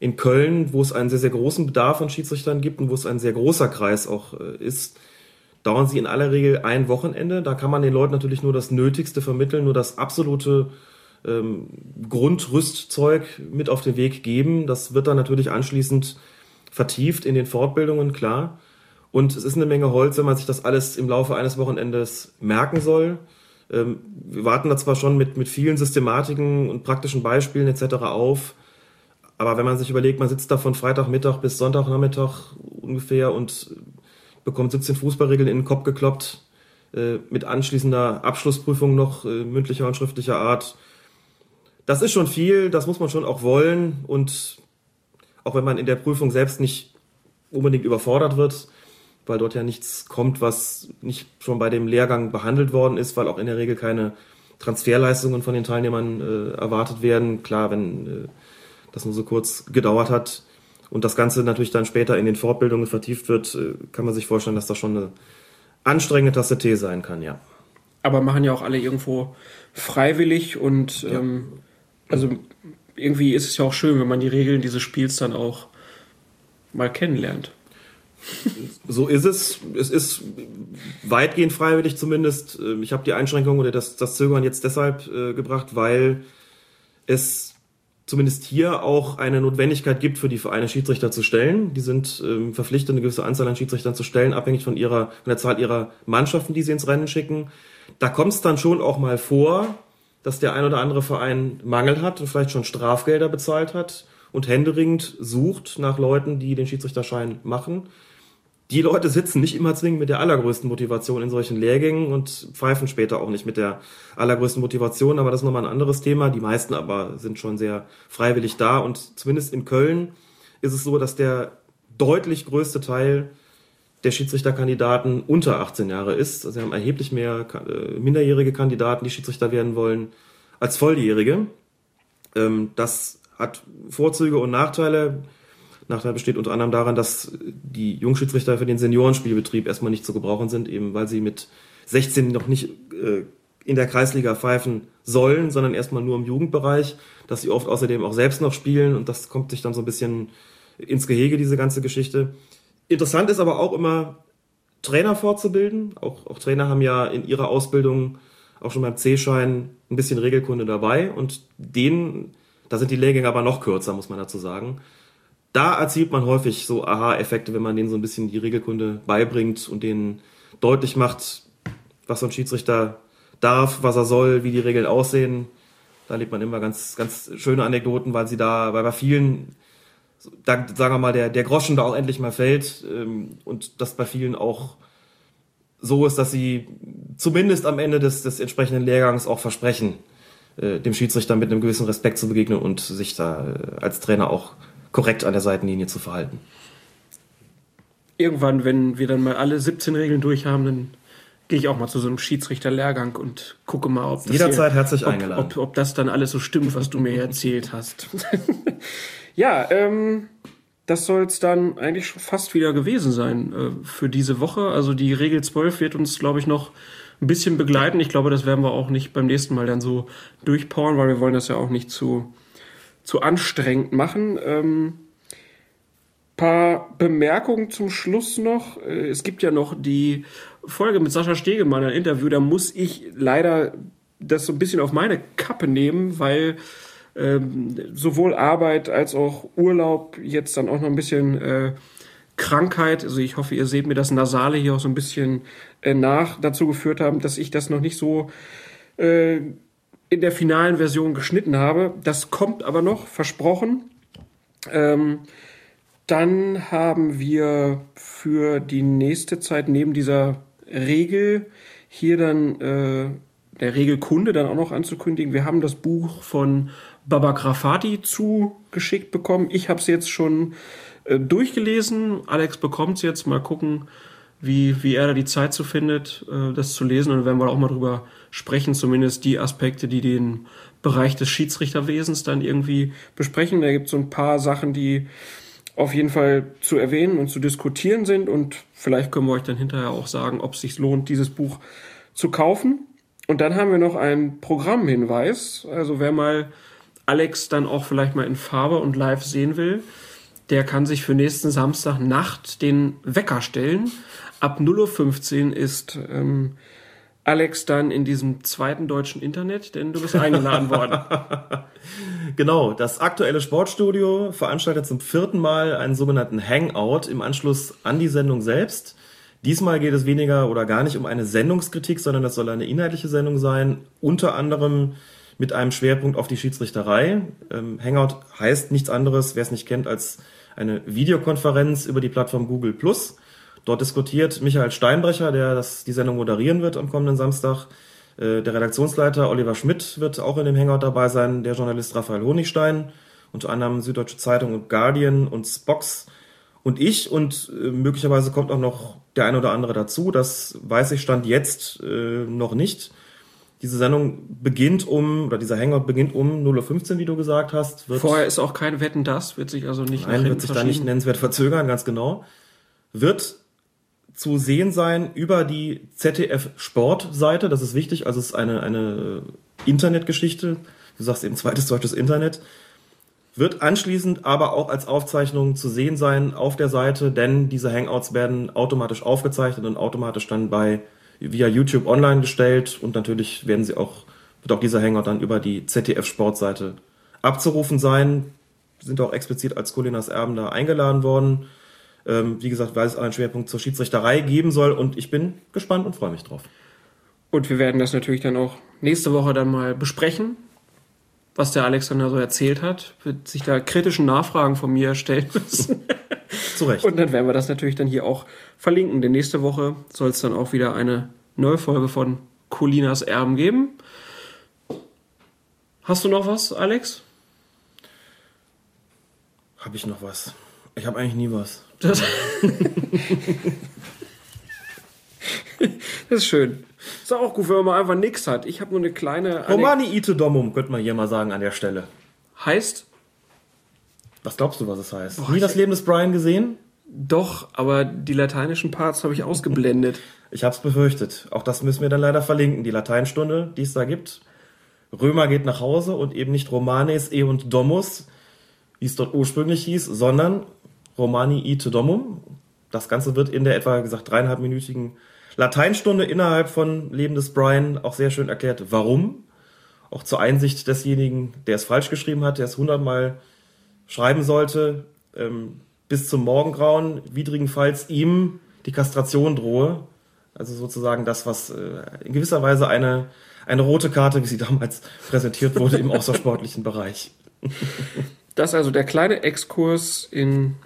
In Köln, wo es einen sehr, sehr großen Bedarf an Schiedsrichtern gibt und wo es ein sehr großer Kreis auch äh, ist, dauern sie in aller Regel ein Wochenende. Da kann man den Leuten natürlich nur das Nötigste vermitteln, nur das absolute ähm, Grundrüstzeug mit auf den Weg geben. Das wird dann natürlich anschließend vertieft in den Fortbildungen, klar. Und es ist eine Menge Holz, wenn man sich das alles im Laufe eines Wochenendes merken soll. Ähm, wir warten da zwar schon mit, mit vielen Systematiken und praktischen Beispielen etc. auf, aber wenn man sich überlegt, man sitzt da von Freitagmittag bis Sonntagnachmittag ungefähr und bekommt 17 Fußballregeln in den Kopf gekloppt, äh, mit anschließender Abschlussprüfung noch äh, mündlicher und schriftlicher Art. Das ist schon viel, das muss man schon auch wollen und auch wenn man in der Prüfung selbst nicht unbedingt überfordert wird, weil dort ja nichts kommt, was nicht schon bei dem Lehrgang behandelt worden ist, weil auch in der Regel keine Transferleistungen von den Teilnehmern äh, erwartet werden. Klar, wenn äh, das nur so kurz gedauert hat und das Ganze natürlich dann später in den Fortbildungen vertieft wird, äh, kann man sich vorstellen, dass das schon eine anstrengende Tasse Tee sein kann, ja. Aber machen ja auch alle irgendwo freiwillig und ja. ähm, also irgendwie ist es ja auch schön, wenn man die Regeln dieses Spiels dann auch mal kennenlernt. So ist es. Es ist weitgehend freiwillig zumindest. Ähm, ich habe die Einschränkung oder das, das Zögern jetzt deshalb äh, gebracht, weil es zumindest hier auch eine Notwendigkeit gibt, für die Vereine Schiedsrichter zu stellen. Die sind ähm, verpflichtet, eine gewisse Anzahl an Schiedsrichtern zu stellen, abhängig von ihrer, von der Zahl ihrer Mannschaften, die sie ins Rennen schicken. Da kommt es dann schon auch mal vor, dass der ein oder andere Verein Mangel hat und vielleicht schon Strafgelder bezahlt hat und händeringend sucht nach Leuten, die den Schiedsrichterschein machen die Leute sitzen nicht immer zwingend mit der allergrößten Motivation in solchen Lehrgängen und pfeifen später auch nicht mit der allergrößten Motivation, aber das ist nochmal ein anderes Thema. Die meisten aber sind schon sehr freiwillig da und zumindest in Köln ist es so, dass der deutlich größte Teil der Schiedsrichterkandidaten unter 18 Jahre ist. Also wir haben erheblich mehr äh, minderjährige Kandidaten, die Schiedsrichter werden wollen, als Volljährige. Ähm, das hat Vorzüge und Nachteile. Nachteil besteht unter anderem daran, dass die Jungschiedsrichter für den Seniorenspielbetrieb erstmal nicht zu gebrauchen sind, eben weil sie mit 16 noch nicht äh, in der Kreisliga pfeifen sollen, sondern erstmal nur im Jugendbereich, dass sie oft außerdem auch selbst noch spielen und das kommt sich dann so ein bisschen ins Gehege, diese ganze Geschichte. Interessant ist aber auch immer, Trainer fortzubilden. Auch, auch Trainer haben ja in ihrer Ausbildung auch schon beim C-Schein ein bisschen Regelkunde dabei und denen, da sind die Lehrgänge aber noch kürzer, muss man dazu sagen da erzielt man häufig so Aha-Effekte, wenn man denen so ein bisschen die Regelkunde beibringt und denen deutlich macht, was so ein Schiedsrichter darf, was er soll, wie die Regeln aussehen. Da lebt man immer ganz, ganz schöne Anekdoten, weil sie da, weil bei vielen, da, sagen wir mal, der, der Groschen da auch endlich mal fällt ähm, und das bei vielen auch so ist, dass sie zumindest am Ende des, des entsprechenden Lehrgangs auch versprechen, äh, dem Schiedsrichter mit einem gewissen Respekt zu begegnen und sich da äh, als Trainer auch korrekt an der Seitenlinie zu verhalten. Irgendwann, wenn wir dann mal alle 17 Regeln durch haben, dann gehe ich auch mal zu so einem Schiedsrichterlehrgang und gucke mal, ob das jederzeit hier, herzlich ob, eingeladen. Ob, ob, das dann alles so stimmt, was du mir erzählt hast. ja, ähm, das soll es dann eigentlich schon fast wieder gewesen sein äh, für diese Woche. Also die Regel 12 wird uns, glaube ich, noch ein bisschen begleiten. Ich glaube, das werden wir auch nicht beim nächsten Mal dann so durchpowern, weil wir wollen das ja auch nicht zu zu anstrengend machen. Ähm, paar Bemerkungen zum Schluss noch. Äh, es gibt ja noch die Folge mit Sascha Stegemann, ein Interview. Da muss ich leider das so ein bisschen auf meine Kappe nehmen, weil ähm, sowohl Arbeit als auch Urlaub jetzt dann auch noch ein bisschen äh, Krankheit, also ich hoffe, ihr seht mir das Nasale hier auch so ein bisschen äh, nach, dazu geführt haben, dass ich das noch nicht so äh, in der finalen Version geschnitten habe. Das kommt aber noch, versprochen. Ähm, dann haben wir für die nächste Zeit neben dieser Regel hier dann äh, der Regelkunde dann auch noch anzukündigen. Wir haben das Buch von Baba Grafati zugeschickt bekommen. Ich habe es jetzt schon äh, durchgelesen. Alex bekommt es jetzt. Mal gucken, wie, wie er da die Zeit zu findet, äh, das zu lesen. Und werden wir auch mal drüber sprechen, zumindest die Aspekte, die den Bereich des Schiedsrichterwesens dann irgendwie besprechen. Da gibt es so ein paar Sachen, die auf jeden Fall zu erwähnen und zu diskutieren sind. Und vielleicht können wir euch dann hinterher auch sagen, ob es sich lohnt, dieses Buch zu kaufen. Und dann haben wir noch einen Programmhinweis. Also wer mal Alex dann auch vielleicht mal in Farbe und live sehen will, der kann sich für nächsten Samstag Nacht den Wecker stellen ab 0.15 Uhr ist ähm, Alex dann in diesem zweiten deutschen Internet, denn du bist eingeladen worden. genau, das aktuelle Sportstudio veranstaltet zum vierten Mal einen sogenannten Hangout im Anschluss an die Sendung selbst. Diesmal geht es weniger oder gar nicht um eine Sendungskritik, sondern das soll eine inhaltliche Sendung sein, unter anderem mit einem Schwerpunkt auf die Schiedsrichterei. Ähm, Hangout heißt nichts anderes, wer es nicht kennt, als eine Videokonferenz über die Plattform Google Plus. Dort diskutiert Michael Steinbrecher, der das, die Sendung moderieren wird am kommenden Samstag. Äh, der Redaktionsleiter Oliver Schmidt wird auch in dem Hangout dabei sein, der Journalist Raphael Honigstein, unter anderem Süddeutsche Zeitung und Guardian und Spox und ich und äh, möglicherweise kommt auch noch der eine oder andere dazu. Das weiß ich stand jetzt äh, noch nicht. Diese Sendung beginnt um, oder dieser Hangout beginnt um 0.15 Uhr, wie du gesagt hast. Vorher ist auch kein Wetten das, wird sich also nicht Nein, wird sich da nicht nennenswert verzögern, ganz genau. Wird zu sehen sein über die ZDF Sportseite, das ist wichtig, also es ist eine, eine Internetgeschichte, du sagst eben zweites deutsches Internet, wird anschließend aber auch als Aufzeichnung zu sehen sein auf der Seite, denn diese Hangouts werden automatisch aufgezeichnet und automatisch dann bei via YouTube online gestellt. Und natürlich werden sie auch, wird auch dieser Hangout dann über die ZDF Sportseite abzurufen sein. Sind auch explizit als Colinas Erben da eingeladen worden. Ähm, wie gesagt, weil es einen Schwerpunkt zur Schiedsrichterei geben soll und ich bin gespannt und freue mich drauf. Und wir werden das natürlich dann auch nächste Woche dann mal besprechen, was der Alexander so erzählt hat. Wird sich da kritischen Nachfragen von mir stellen müssen. Zu Recht. Und dann werden wir das natürlich dann hier auch verlinken. Denn nächste Woche soll es dann auch wieder eine neue Folge von Colinas Erben geben. Hast du noch was, Alex? Habe ich noch was? Ich habe eigentlich nie was. Das, das ist schön. Ist auch gut, wenn man mal einfach nichts hat. Ich habe nur eine kleine. Romani ite domum, könnte man hier mal sagen an der Stelle. Heißt? Was glaubst du, was es heißt? Boah, Nie das Leben des Brian gesehen? Doch, aber die lateinischen Parts habe ich ausgeblendet. ich habe es befürchtet. Auch das müssen wir dann leider verlinken. Die Lateinstunde, die es da gibt. Römer geht nach Hause und eben nicht Romanes e und Domus, wie es dort ursprünglich hieß, sondern Romani ite domum. Das Ganze wird in der etwa gesagt dreieinhalbminütigen Lateinstunde innerhalb von Leben des Brian auch sehr schön erklärt, warum. Auch zur Einsicht desjenigen, der es falsch geschrieben hat, der es hundertmal schreiben sollte, ähm, bis zum Morgengrauen, widrigenfalls ihm die Kastration drohe. Also sozusagen das, was äh, in gewisser Weise eine, eine rote Karte, wie sie damals präsentiert wurde, im außersportlichen Bereich. Das ist also der kleine Exkurs in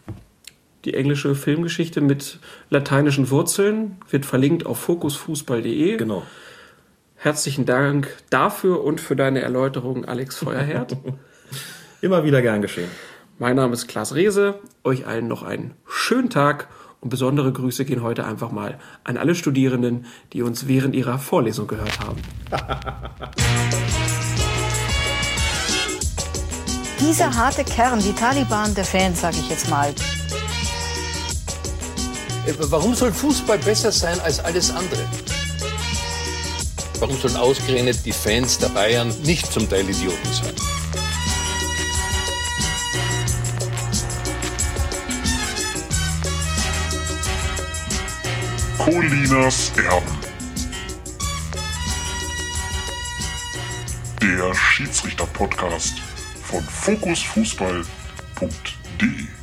die englische Filmgeschichte mit lateinischen Wurzeln, wird verlinkt auf fokusfußball.de. Genau. Herzlichen Dank dafür und für deine Erläuterung, Alex Feuerherd. Immer wieder gern geschehen. Mein Name ist Klaas Rehse. Euch allen noch einen schönen Tag und besondere Grüße gehen heute einfach mal an alle Studierenden, die uns während ihrer Vorlesung gehört haben. Dieser harte Kern, die Taliban der Fans, sage ich jetzt mal. Äh, warum soll Fußball besser sein als alles andere? Warum sollen ausgerechnet die Fans der Bayern nicht zum Teil Idioten sein? Colinas Erben. Der Schiedsrichter-Podcast von fokusfußball.de